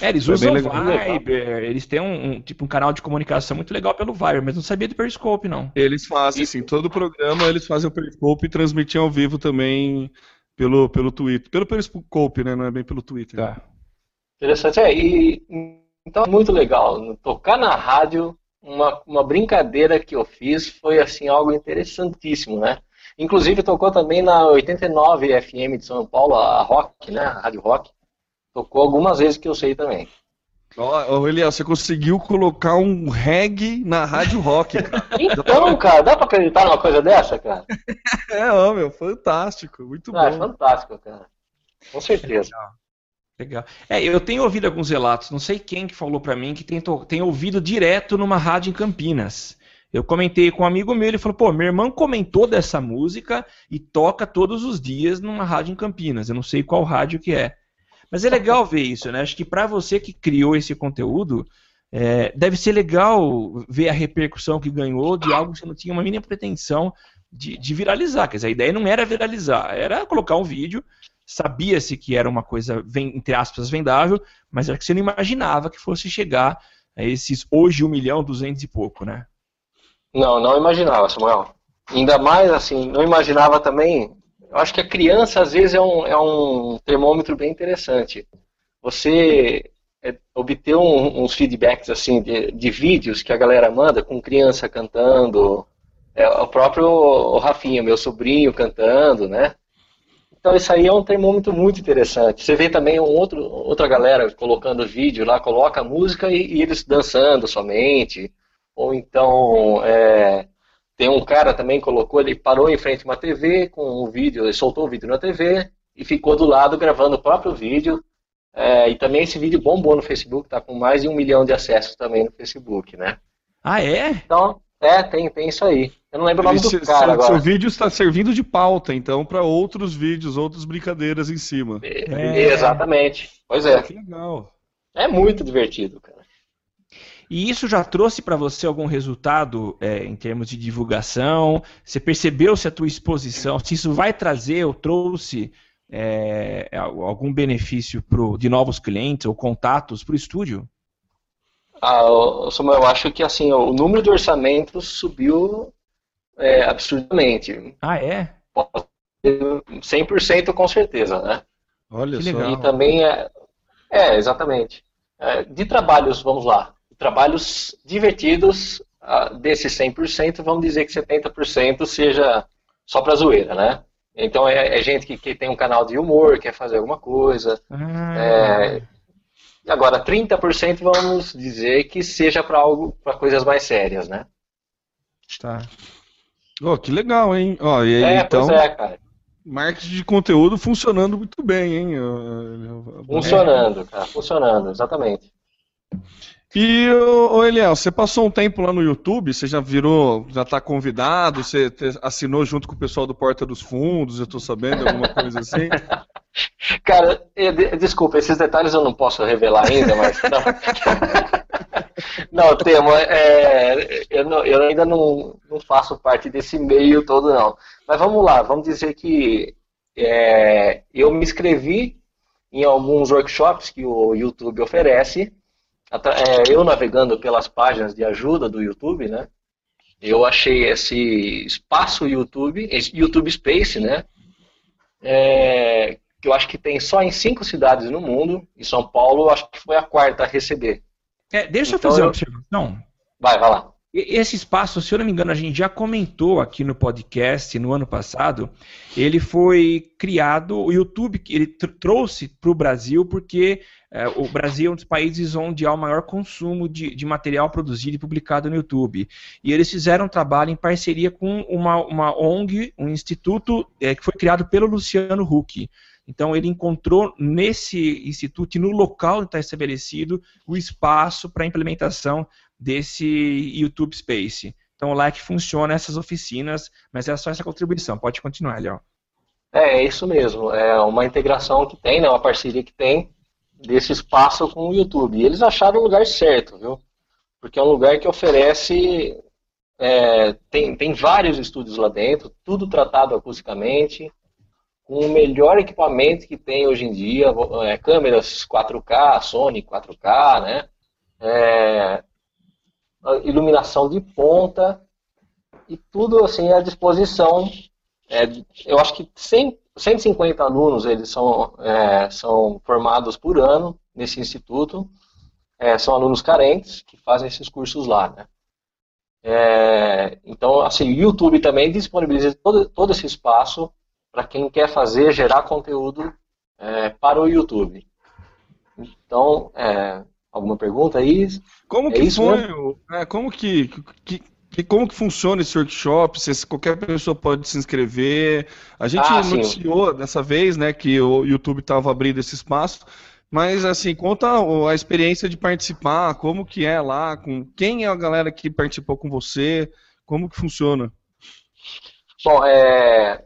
É, eles É usam legal. Viber, eles têm um, um- tipo um canal de comunicação muito legal pelo Viber, mas não sabia do Periscope, não. Eles fazem, sim. Todo programa eles fazem o Periscope e transmitem ao vivo também pelo, pelo Twitter. Pelo Periscope, né? Não é bem pelo Twitter. Tá. Interessante. É, e, então, muito legal. Tocar na rádio, uma, uma brincadeira que eu fiz foi assim algo interessantíssimo, né? Inclusive tocou também na 89 FM de São Paulo, a Rock, né? A Rádio Rock. Tocou algumas vezes que eu sei também. Ó, ô, Eliel, você conseguiu colocar um reggae na rádio rock, cara. <laughs> Então, cara, dá pra acreditar numa coisa dessa, cara? <laughs> é, ó, meu, fantástico, muito Ah, é bom. fantástico, cara. Com certeza. Legal. É, eu tenho ouvido alguns relatos, não sei quem que falou pra mim que tem, tem ouvido direto numa rádio em Campinas. Eu comentei com um amigo meu, ele falou, pô, meu irmão comentou dessa música e toca todos os dias numa rádio em Campinas. Eu não sei qual rádio que é. Mas é legal ver isso, né? Acho que pra você que criou esse conteúdo, é, deve ser legal ver a repercussão que ganhou de algo que você não tinha uma mínima pretensão de, de viralizar. Quer dizer, a ideia não era viralizar, era colocar um vídeo sabia-se que era uma coisa, entre aspas, vendável, mas era que você não imaginava que fosse chegar a esses hoje um milhão, duzentos e pouco, né? Não, não imaginava, Samuel. Ainda mais assim, não imaginava também. Eu acho que a criança às vezes é um, é um termômetro bem interessante. Você é, obter um- uns feedbacks assim de, de vídeos que a galera manda com criança cantando, é, o próprio Rafinha, meu sobrinho cantando, né? Então isso aí é um termômetro muito interessante. Você vê também um outro, outra galera colocando vídeo lá, coloca música e, e eles dançando somente. Ou então é, tem um cara também colocou, ele parou em frente a uma TV com o um vídeo, ele soltou o vídeo na TV e ficou do lado gravando o próprio vídeo. É, e também esse vídeo bombou no Facebook, tá com mais de um milhão de acessos também no Facebook, né? Ah, é? Então, é, tem, tem isso aí. Eu não lembro o nome Esse- do cara seu, agora. seu vídeo está servindo de pauta, então, para outros vídeos, outras brincadeiras em cima. É. Exatamente. Pois é. Que legal. É muito divertido, cara. E isso já trouxe para você algum resultado é, em termos de divulgação? Você percebeu se a tua exposição, se isso vai trazer ou trouxe é, algum benefício pro, de novos clientes ou contatos para o estúdio? Ah, Samuel, eu acho que assim, o número de orçamentos subiu é, absurdamente. Ah, é? 100% com certeza, né? Olha Que só. legal. E também é, é exatamente. É, de trabalhos, vamos lá, trabalhos divertidos, ah, desses 100%, vamos dizer que 70% seja só pra zoeira, né? Então é, é gente que, que tem um canal de humor, quer fazer alguma coisa. Ah, É, agora 30% vamos dizer que seja para algo, para coisas mais sérias, né? tá. Ó, que legal, hein? Ó, e aí, É, então, pois é, cara. marketing de conteúdo funcionando muito bem, hein? Funcionando, cara, funcionando, exatamente. E, ô, Eliel, você passou um tempo lá no YouTube, você já virou, já tá convidado, você assinou junto com o pessoal do Porta dos Fundos, eu tô sabendo, alguma coisa assim. <laughs> Cara, de- desculpa, esses detalhes eu não posso revelar ainda, mas não. <laughs> Não, Temo, é, eu, não- eu ainda não, não faço parte desse meio todo, não. Mas vamos lá, vamos dizer que é, eu me inscrevi em alguns workshops que o YouTube oferece. É, eu navegando pelas páginas de ajuda do YouTube, né? Eu achei esse espaço YouTube, esse YouTube Space, né? É, que eu acho que tem só em cinco cidades no mundo. E São Paulo, acho que foi a quarta a receber. É, deixa Então eu fazer uma observação. Vai, vai lá. Esse espaço, se eu não me engano, a gente já comentou aqui no podcast no ano passado. Ele foi criado, o YouTube ele tr- trouxe para o Brasil porque é, o Brasil é um dos países onde há o maior consumo de, de material produzido e publicado no YouTube. E eles fizeram um trabalho em parceria com uma, uma ONG, um instituto é, que foi criado pelo Luciano Huck. Então ele encontrou nesse instituto no local onde está estabelecido o espaço para a implementação desse YouTube Space. Então lá é que funciona essas oficinas, mas é só essa contribuição. Pode continuar, Léo. É, é isso mesmo. É uma integração que tem, né? Uma parceria que tem desse espaço com o YouTube. E eles acharam o lugar certo, viu? Porque é um lugar que oferece. é, tem, tem vários estúdios lá dentro, tudo tratado acusticamente, com o melhor equipamento que tem hoje em dia, é, câmeras 4K, Sony 4K, né? É, iluminação de ponta e tudo assim à disposição. É, eu acho que 100, 150 alunos eles são, é, são formados por ano nesse instituto. É, são alunos carentes que fazem esses cursos lá, né? É, então, assim, o YouTube também disponibiliza todo, todo esse espaço para quem quer fazer, gerar conteúdo é, para o YouTube. Então, é, alguma pergunta aí? Como É que foi? mesmo? o- é, como que, que- que- como que funciona esse workshop? Se qualquer pessoa pode se inscrever? A gente Ah, sim. noticiou dessa vez, né, que o YouTube estava abrindo esse espaço. Mas assim, conta a experiência de participar, como que é lá, com quem é a galera que participou com você, como que funciona? Bom, é,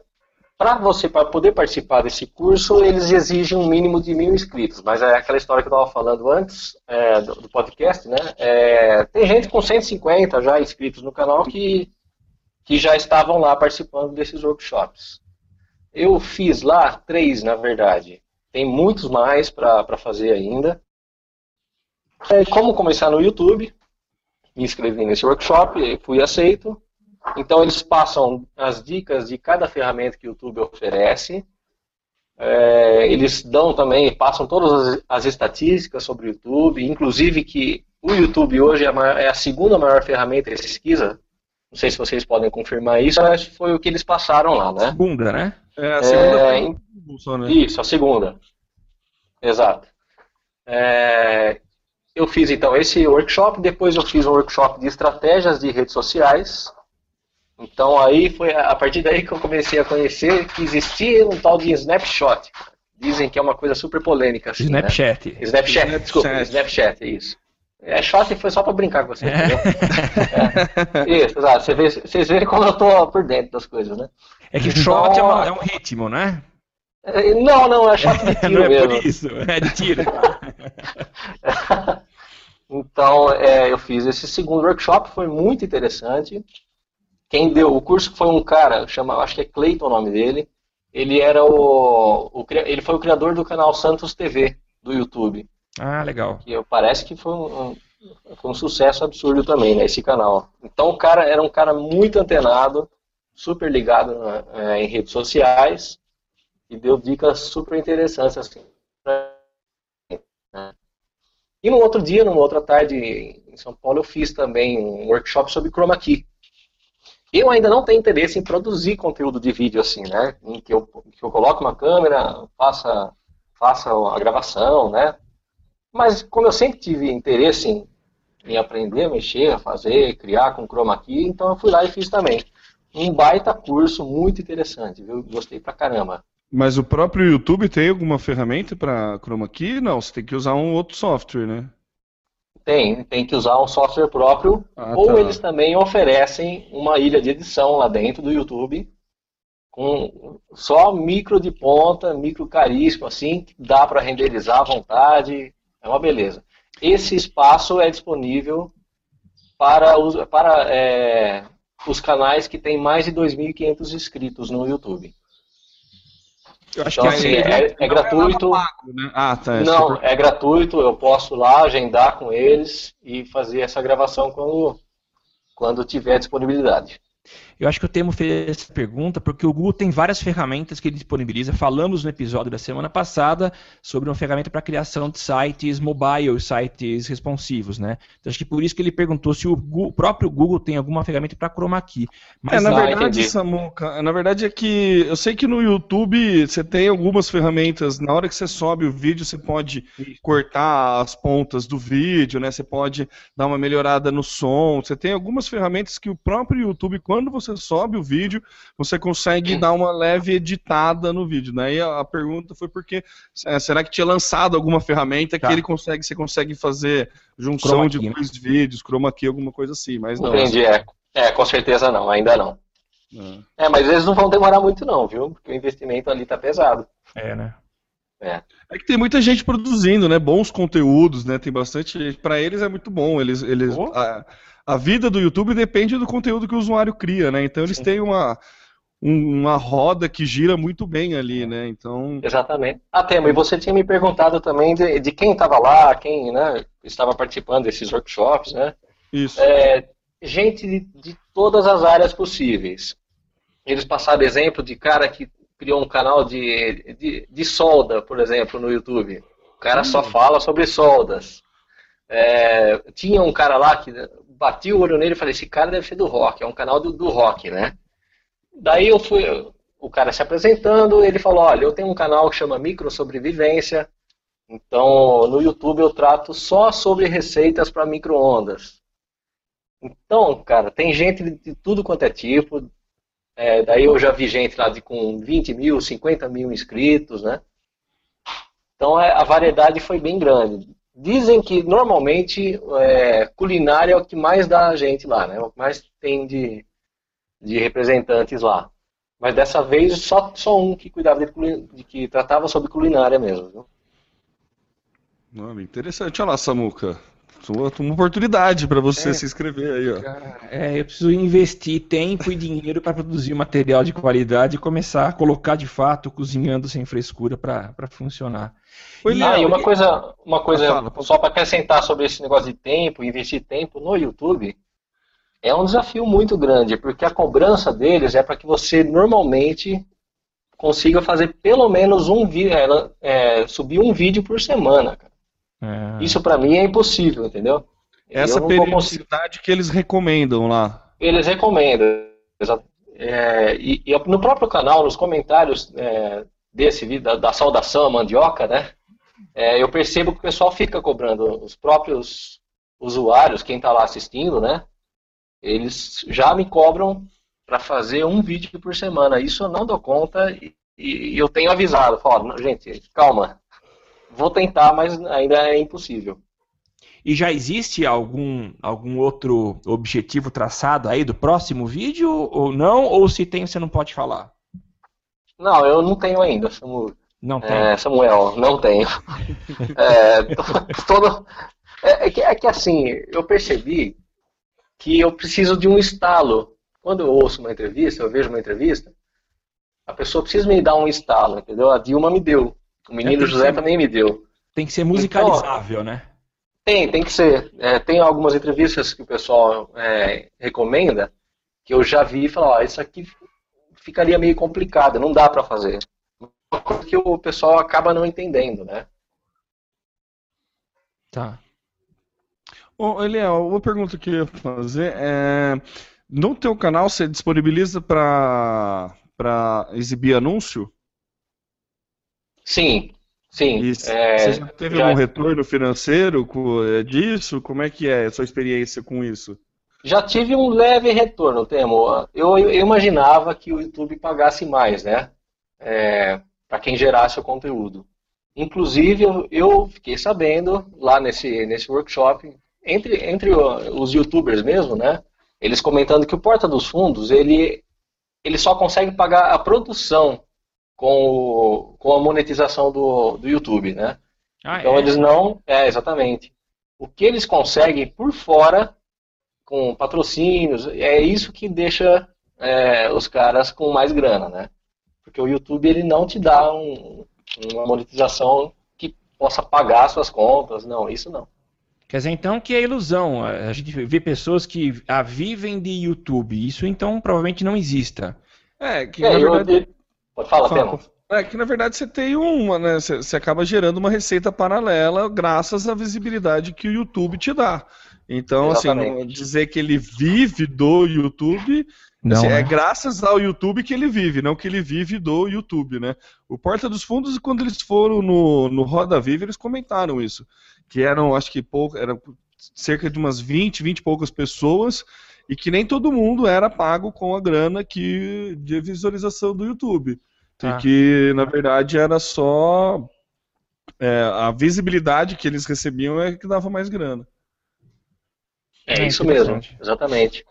para você para poder participar desse curso, eles exigem um mínimo de mil inscritos. Mas é aquela história que eu estava falando antes é, do, do podcast, né? É, tem gente com 150 já inscritos no canal que, que já estavam lá participando desses workshops. Eu fiz lá três, na verdade. Tem muitos mais para fazer ainda. É, como começar no YouTube? Me inscrevi nesse workshop, fui aceito. Então eles passam as dicas de cada ferramenta que o YouTube oferece. É, eles dão também, passam todas as, as estatísticas sobre o YouTube, inclusive que o YouTube hoje é a, maior- é a segunda maior ferramenta de pesquisa Não sei se vocês podem confirmar isso, mas foi o que eles passaram lá, né? Segunda, né? É, a segunda É, em- né? Isso, a segunda. Exato. É, eu fiz então esse workshop, depois eu fiz um workshop de estratégias de redes sociais. Então aí foi a partir daí que eu comecei a conhecer que existia um tal de Snapshot. Dizem que é uma coisa super polêmica assim, né? Snapchat. Snapchat, desculpa, Snapchat. Snapchat, é isso. É shot foi só pra brincar com você, entendeu? <laughs> É. Isso, exato. Você vê- Vocês veem como eu tô por dentro das coisas, né? É que shot é, uma- é um ritmo, né? É, Não, não, é shot de tiro <laughs> Não é mesmo. por isso, é de tiro. <laughs> Então, é, eu fiz esse segundo workshop, foi muito interessante. Quem deu o curso foi um cara, chama, acho que é Clayton o nome dele. Ele era o, o ele foi o criador do canal Santos TV do YouTube. Ah, legal. Que parece que foi um, foi um sucesso absurdo também, né, esse canal. Então o cara era um cara muito antenado, super ligado né, é, em redes sociais e deu dicas super interessantes assim. né. E no outro dia, numa outra tarde em São Paulo, eu fiz também um workshop sobre chroma key. Eu ainda não tenho interesse em produzir conteúdo de vídeo assim, né? Em que eu, que eu coloque uma câmera, faça, faça a gravação, né? Mas como eu sempre tive interesse em, em aprender a mexer, a fazer, criar com chroma key, então eu fui lá e fiz também. Um baita curso muito interessante, viu? Gostei pra caramba. Mas o próprio YouTube tem alguma ferramenta para chroma key? Não, você tem que usar um outro software, né? Tem, tem que usar um software próprio, Ah, ou tá. eles também oferecem uma ilha de edição lá dentro do YouTube, com só micro de ponta, micro caríssimo, assim, que dá para renderizar à vontade, é uma beleza. Esse espaço é disponível para os, para, é, os canais que têm mais de 2.500 inscritos no YouTube. Eu acho Então, que assim, aí- é, é gratuito. Né? Ah, tá. é Não, super- é gratuito, eu posso lá agendar com eles e fazer essa gravação quando, quando tiver disponibilidade. Eu acho que o Temo fez essa pergunta porque o Google tem várias ferramentas que ele disponibiliza. Falamos no episódio da semana passada sobre uma ferramenta para criação de sites mobile, sites responsivos, né? Então acho que por isso que ele perguntou se o, Gu- o próprio Google tem alguma ferramenta para chroma key. É, na verdade. Samuca, na verdade é que eu sei que no YouTube você tem algumas ferramentas, na hora que você sobe o vídeo, você pode cortar as pontas do vídeo, né? Você pode dar uma melhorada no som. Você tem algumas ferramentas que o próprio YouTube, quando você sobe o vídeo, você consegue dar uma leve editada no vídeo. Daí a, a pergunta foi porque é, será que tinha lançado alguma ferramenta Tá. que ele consegue, você consegue fazer junção de né? dois vídeos, chroma key, alguma coisa assim, mas não. Entendi, é. É, com certeza não, ainda não. É. É, mas eles não vão demorar muito não, viu? Porque o investimento ali tá pesado. É, né? É. É que tem muita gente produzindo, né? Bons conteúdos, né? Tem bastante. Pra eles é muito bom. Eles, eles, Oh. a, a vida do YouTube depende do conteúdo que o usuário cria, né? Então eles têm uma, um- uma roda que gira muito bem ali, né? Então. Exatamente. Ah, Temo, e você tinha me perguntado também de, de quem estava lá, quem né, estava participando desses workshops, né? Isso. É, gente de, de todas as áreas possíveis. Eles passaram exemplo de cara que criou um canal de, de, de solda, por exemplo, no YouTube. O cara só fala sobre soldas. É, tinha um cara lá que bati o olho nele e falei, esse cara deve ser do rock, é um canal do, do rock, né? Daí eu fui, o cara se apresentando, ele falou, olha, eu tenho um canal que chama Micro Sobrevivência, então no YouTube eu trato só sobre receitas para micro-ondas. Então, cara, tem gente de, tudo quanto é tipo. É, daí eu já vi gente lá de, com 20 mil, 50 mil inscritos, né? Então é, a variedade foi bem grande. Dizem que normalmente é, culinária é o que mais dá a gente lá, né? O que mais tem de, de representantes lá. Mas dessa vez só, só um que cuidava de, de que tratava sobre culinária mesmo. Viu? Olha, interessante. Olha lá, Samuca. Uma, uma oportunidade para você É. se inscrever aí, ó. É, eu preciso investir tempo e dinheiro para produzir material de qualidade e começar a colocar de fato cozinhando sem frescura para funcionar. Oi, Ah, e uma coisa, uma coisa Fala, fala. só para acrescentar sobre esse negócio de tempo, investir tempo no YouTube, é um desafio muito grande, porque a cobrança deles é para que você normalmente consiga fazer pelo menos um vídeo, é, subir um vídeo por semana. cara. É, Isso para mim é impossível, entendeu? Essa periodicidade que eles recomendam lá. Eles recomendam. é, e, e no próprio canal, nos comentários é, desse vídeo, da, da saudação à mandioca, né? é, eu percebo que o pessoal fica cobrando os próprios usuários, quem está lá assistindo, né? Eles já me cobram para fazer um vídeo por semana. Isso eu não dou conta e, e eu tenho avisado. Falo, "Não, gente, calma. Vou tentar, mas ainda é impossível. E já existe algum, algum outro objetivo traçado aí do próximo vídeo ou não? Ou se tem, você não pode falar? Não, eu não tenho ainda, Samu- Não tem. é, Samuel, não tenho. <laughs> É, todo, é, é que, é que assim, eu percebi que eu preciso de um estalo. Quando eu ouço uma entrevista, eu vejo uma entrevista, a pessoa precisa me dar um estalo, entendeu? A Dilma me deu. O menino É, José ser- também me deu. Tem que ser musicalizável, né? Tem, tem que ser. É, tem algumas entrevistas que o pessoal é, recomenda que eu já vi e falo, ó, isso aqui ficaria meio complicado, não dá pra fazer. Uma coisa que o pessoal acaba não entendendo, né? Tá. Ô, Eliel, uma pergunta que eu ia fazer é. No teu canal você disponibiliza para para exibir anúncio? Sim, sim. E é, você já teve já- algum retorno financeiro é, disso? Como é que é a sua experiência com isso? Já tive um leve retorno, Temo. Eu, eu imaginava que o YouTube pagasse mais, né? para quem gerasse o conteúdo. Inclusive, eu, eu fiquei sabendo lá nesse, nesse workshop, entre, entre os YouTubers mesmo, né? Eles comentando que o Porta dos Fundos, ele, ele só consegue pagar a produção com, o- com a monetização do, do YouTube, né? Ah, Então é? eles não. É, exatamente. O que eles conseguem por fora, com patrocínios, é isso que deixa é, os caras com mais grana, né? Porque o YouTube ele não te dá um- uma monetização que possa pagar suas contas. Não, isso não. Quer dizer, então, que é ilusão. A gente vê pessoas que a vivem de YouTube. Isso, então, provavelmente não exista. É, que É, na eu- verdade. Pode falar, Fala, Temo. É que na verdade você tem uma, né? Você, você acaba gerando uma receita paralela graças à visibilidade que o YouTube te dá. Então, assim, Exatamente. não- dizer que ele vive do YouTube Não, assim, né? é graças ao YouTube que ele vive, não que ele vive do YouTube, né? O Porta dos Fundos, quando eles foram no, no Roda Viva, eles comentaram isso. Que eram, acho que pouco, eram cerca de umas 20, 20 e poucas pessoas, e que nem todo mundo era pago com a grana que, de visualização do YouTube. Tá. E que, na verdade, era só é, a visibilidade que eles recebiam é que dava mais grana. É É, isso mesmo, exatamente.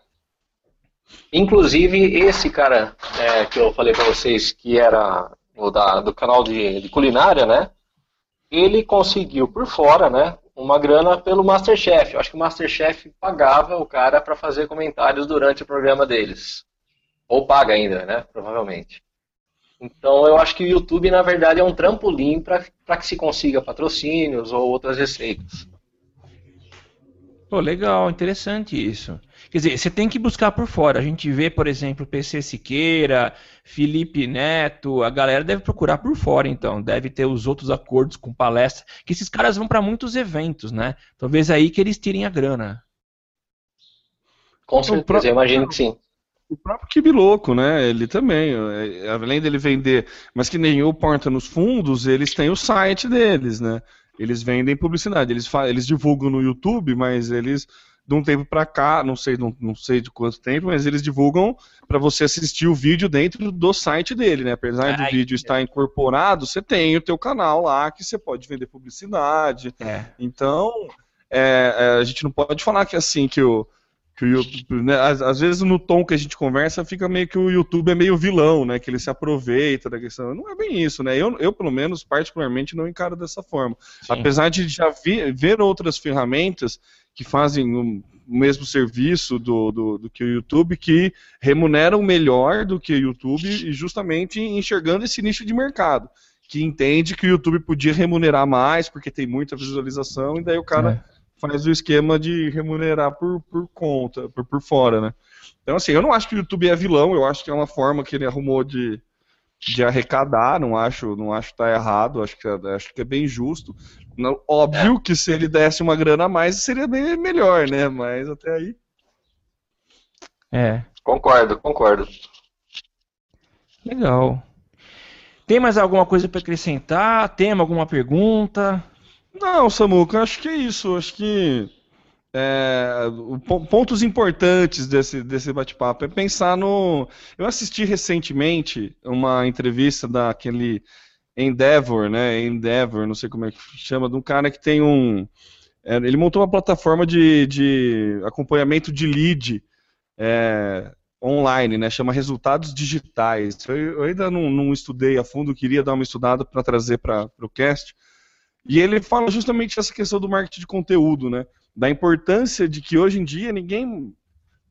Inclusive, esse cara é, que eu falei pra vocês, que era o da, do canal de, de culinária, né? Ele conseguiu por fora, né? Uma grana pelo Masterchef. Eu acho que o Masterchef pagava o cara pra fazer comentários durante o programa deles. Ou paga ainda, né? Provavelmente. Então, eu acho que o YouTube, na verdade, é um trampolim para que se consiga patrocínios ou outras receitas. Pô, legal, interessante isso. Quer dizer, você tem que buscar por fora. A gente vê, por exemplo, PC Siqueira, Felipe Neto, a galera deve procurar por fora, então. Deve ter os outros acordos com palestra. Que esses caras vão para muitos eventos, né? Talvez aí que eles tirem a grana. Com O certeza, próprio- eu imagino que sim. O próprio Kibiloco, né? Ele também, é, além dele vender, mas que nem o Porta nos Fundos, eles têm o site deles, né? Eles vendem publicidade, eles, eles divulgam no YouTube, mas eles de um tempo pra cá, não sei, não, não sei de quanto tempo, mas eles divulgam para você assistir o vídeo dentro do site dele, né? Apesar do vídeo estar incorporado, você tem o teu canal lá que você pode vender publicidade. É. Então, é, é, a gente não pode falar que assim que o que o YouTube, né, às, às vezes no tom que a gente conversa fica meio que o YouTube é meio vilão, né? Que ele se aproveita da questão. Não é bem isso, né? Eu, eu pelo menos particularmente não encaro dessa forma. Sim. Apesar de já vi- ver outras ferramentas que fazem o mesmo serviço do, do, do que o YouTube, que remuneram melhor do que o YouTube e justamente enxergando esse nicho de mercado. Que entende que o YouTube podia remunerar mais porque tem muita visualização e daí o cara faz o esquema de remunerar por, por conta, por, por fora, né? Então, assim, eu não acho que o YouTube é vilão, eu acho que é uma forma que ele arrumou de, de arrecadar, não acho, não acho que tá errado, acho que, é- acho que é bem justo. Não- óbvio que se ele desse uma grana a mais, seria bem melhor, né? Mas até aí. É. Concordo, concordo. Legal. Tem mais alguma coisa para acrescentar? Tem alguma pergunta? Não, Samuca, acho que é isso. Acho que é, pontos importantes desse, desse bate-papo é pensar no. Eu assisti recentemente uma entrevista daquele Endeavor, né? Endeavor, não sei como é que chama, de um cara que tem um. É, ele montou uma plataforma de, de acompanhamento de lead é, online, né? Chama Resultados Digitais. Eu, eu ainda não, não, estudei a fundo, queria dar uma estudada para trazer para o cast. E ele fala justamente essa questão do marketing de conteúdo, né? Da importância de que hoje em dia ninguém.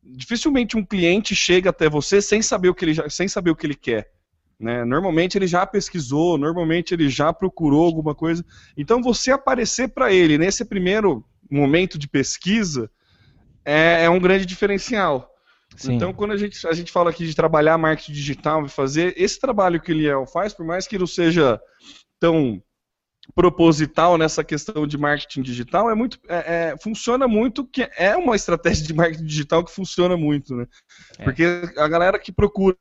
Dificilmente um cliente chega até você sem saber o que ele, sem saber o que ele quer. Né? Normalmente ele já pesquisou, normalmente ele já procurou alguma coisa. Então você aparecer para ele nesse primeiro momento de pesquisa é, é um grande diferencial. Sim. Então, quando a gente, a gente fala aqui de trabalhar marketing digital e fazer esse trabalho que o Liel faz, por mais que não seja tão proposital nessa questão de marketing digital, é muito, é, é, funciona muito, que é uma estratégia de marketing digital que funciona muito, né? É. Porque a galera que procura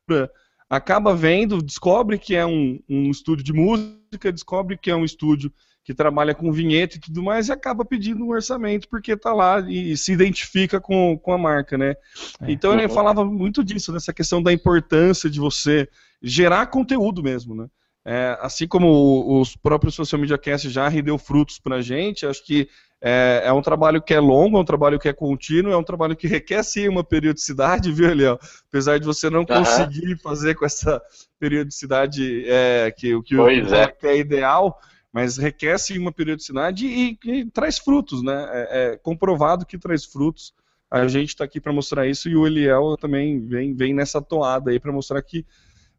acaba vendo, descobre que é um, um estúdio de música, descobre que é um estúdio que trabalha com vinheta e tudo mais, e acaba pedindo um orçamento porque está lá e se identifica com, com a marca, né? É. Então ele falava muito disso, dessa questão da importância de você gerar conteúdo mesmo, né? É, assim como os próprios social media cast já rendeu frutos para a gente, acho que é, é, um trabalho que é longo, é um trabalho que é contínuo, é um trabalho que <laughs> requer sim uma periodicidade, viu, Eliel? Apesar de você não uhum. conseguir fazer com essa periodicidade é, que, que, o, é. que é ideal, mas requer sim uma periodicidade e, e traz frutos, né? É, é, comprovado que traz frutos. A gente está aqui para mostrar isso e o Eliel também vem, vem nessa toada aí para mostrar que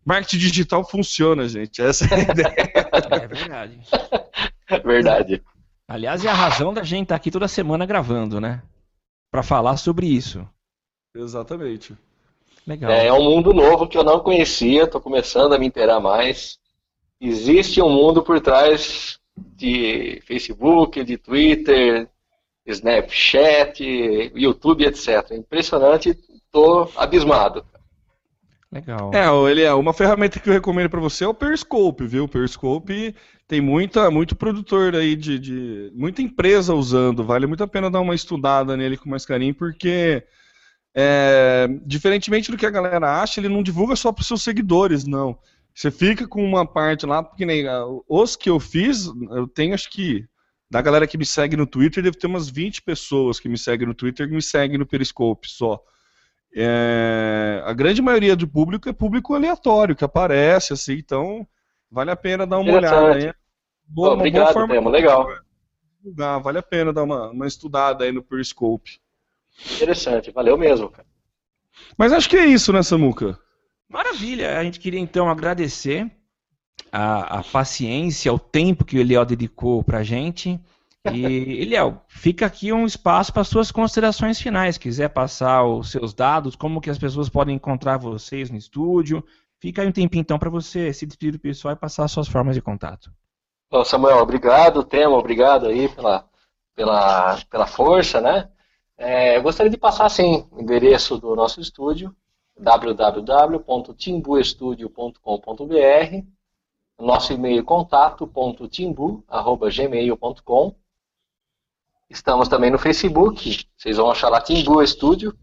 marketing digital funciona, gente. Essa é a <laughs> ideia. É verdade. verdade. Aliás, é a razão da gente estar tá aqui toda semana gravando, né? Para falar sobre isso. Exatamente. Legal. É, é um mundo novo que eu não conhecia, estou começando a me inteirar mais existe um mundo por trás de Facebook, de Twitter, Snapchat, YouTube, etc. Impressionante, estou abismado. Legal. É, ele é uma ferramenta que eu recomendo para você é o Periscope, viu? O Periscope tem muita, muito produtor aí de, de, muita empresa usando. Vale muito a pena dar uma estudada nele com mais carinho, porque é, diferentemente do que a galera acha, ele não divulga só para seus seguidores, não. Você fica com uma parte lá, porque nem os que eu fiz, eu tenho acho que da galera que me segue no Twitter, deve ter umas 20 pessoas que me seguem no Twitter e me seguem no Periscope só. É, a grande maioria do público é público aleatório, que aparece, assim, então vale a pena dar uma olhada aí. Boa, Obrigado, boa forma legal. Divulgar, vale a pena dar uma, uma estudada aí no Periscope. Interessante, valeu mesmo, cara. Mas acho que é isso, né, Samuca? Maravilha! A gente queria então agradecer a, a paciência, o tempo que o Eliel dedicou para a gente. E, Eliel, fica aqui um espaço para suas considerações finais. Quiser passar os seus dados, como que as pessoas podem encontrar vocês no estúdio. Fica aí um tempinho então para você se despedir do pessoal e passar as suas formas de contato. Bom, Samuel, obrigado, Temo, obrigado aí pela, pela, pela força, né? É, eu gostaria de passar, sim, o endereço do nosso estúdio, www.timbuestudio.com.br, nosso e-mail contato.timbu@gmail.com. Estamos também no Facebook, vocês vão achar lá Timbu Studio.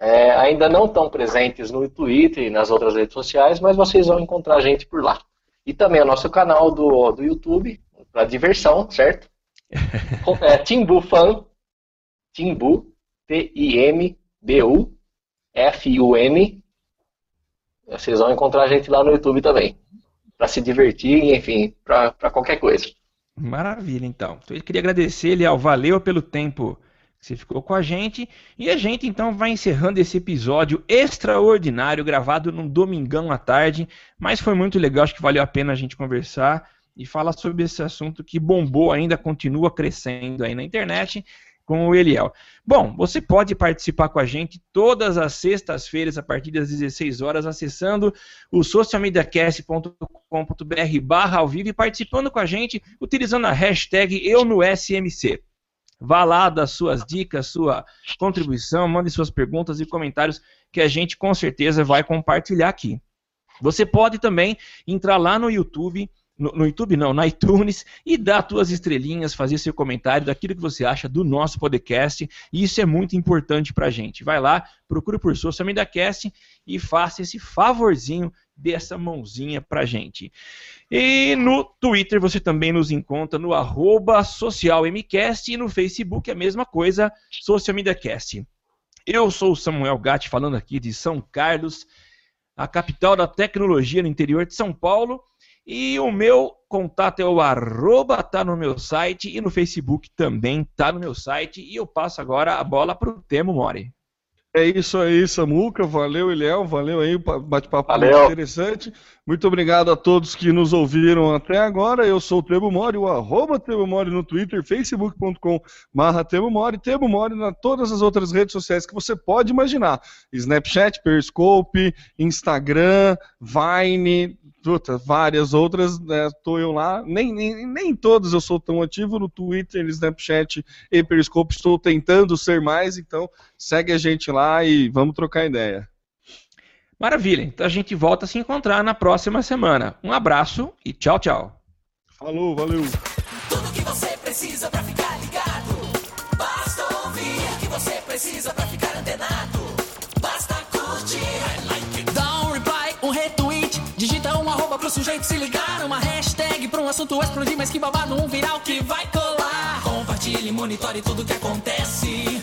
É, ainda não estão presentes no Twitter e nas outras redes sociais, mas vocês vão encontrar a gente por lá. E também o nosso canal do, do YouTube, para diversão, certo? <laughs> é Timbu Fan, Timbu, T-I-M-B-U, F-U-N. Vocês vão encontrar a gente lá no YouTube também. Para se divertir, enfim, para qualquer coisa. Maravilha, então. então. Eu queria agradecer, Eliel, valeu pelo tempo que você ficou com a gente. E a gente, então, vai encerrando esse episódio extraordinário, gravado num domingão à tarde. Mas foi muito legal, acho que valeu a pena a gente conversar e falar sobre esse assunto que bombou, ainda continua crescendo aí na internet com o Eliel. Bom, você pode participar com a gente todas as sextas-feiras a partir das 16 horas acessando o socialmediacast.com.br barra ao vivo e participando com a gente utilizando a hashtag eu no SMC. Vá lá, dá suas dicas, sua contribuição, mande suas perguntas e comentários que a gente com certeza vai compartilhar aqui. Você pode também entrar lá no YouTube no, no, YouTube não, na <laughs> iTunes e dar suas estrelinhas, fazer seu comentário daquilo que você acha do nosso podcast. E isso é muito importante pra gente. Vai lá, procure por Social Media Cast e faça esse favorzinho dessa mãozinha pra gente. E no Twitter você também nos encontra no socialmcast e no Facebook a mesma coisa, Social Media Cast. Eu sou o Samuel Gatti falando aqui de São Carlos, a capital da tecnologia no interior de São Paulo. E o meu contato é o arroba, tá no meu site e no Facebook também tá no meu site. E eu passo agora a bola pro Temo Mori. É isso aí, Samuca. Valeu, Ilhéu. Valeu aí, bate-papo muito interessante. Muito obrigado a todos que nos ouviram até agora. Eu sou o Temo Mori, o arroba Temo Mori no Twitter, facebook.com barra Temo Mori, Temo Mori na todas as outras redes sociais que você pode imaginar. Snapchat, Periscope, Instagram, Vine, puta, várias outras, né, tô eu lá, nem, nem, nem todas eu sou tão ativo no Twitter, Snapchat e Periscope, estou tentando ser mais, então segue a gente lá e vamos trocar ideia. Maravilha, então a gente volta a se encontrar na próxima semana. Um abraço e tchau, tchau. Falou, valeu. Tudo que você precisa pra ficar ligado, basta ouvir o que você precisa pra ficar antenado, basta curtir. Dá um reply, um retweet, digita um arroba pro sujeito se ligar, uma hashtag pra um assunto explodir, mas que babado, um viral que vai colar. Compartilhe, monitore tudo que acontece.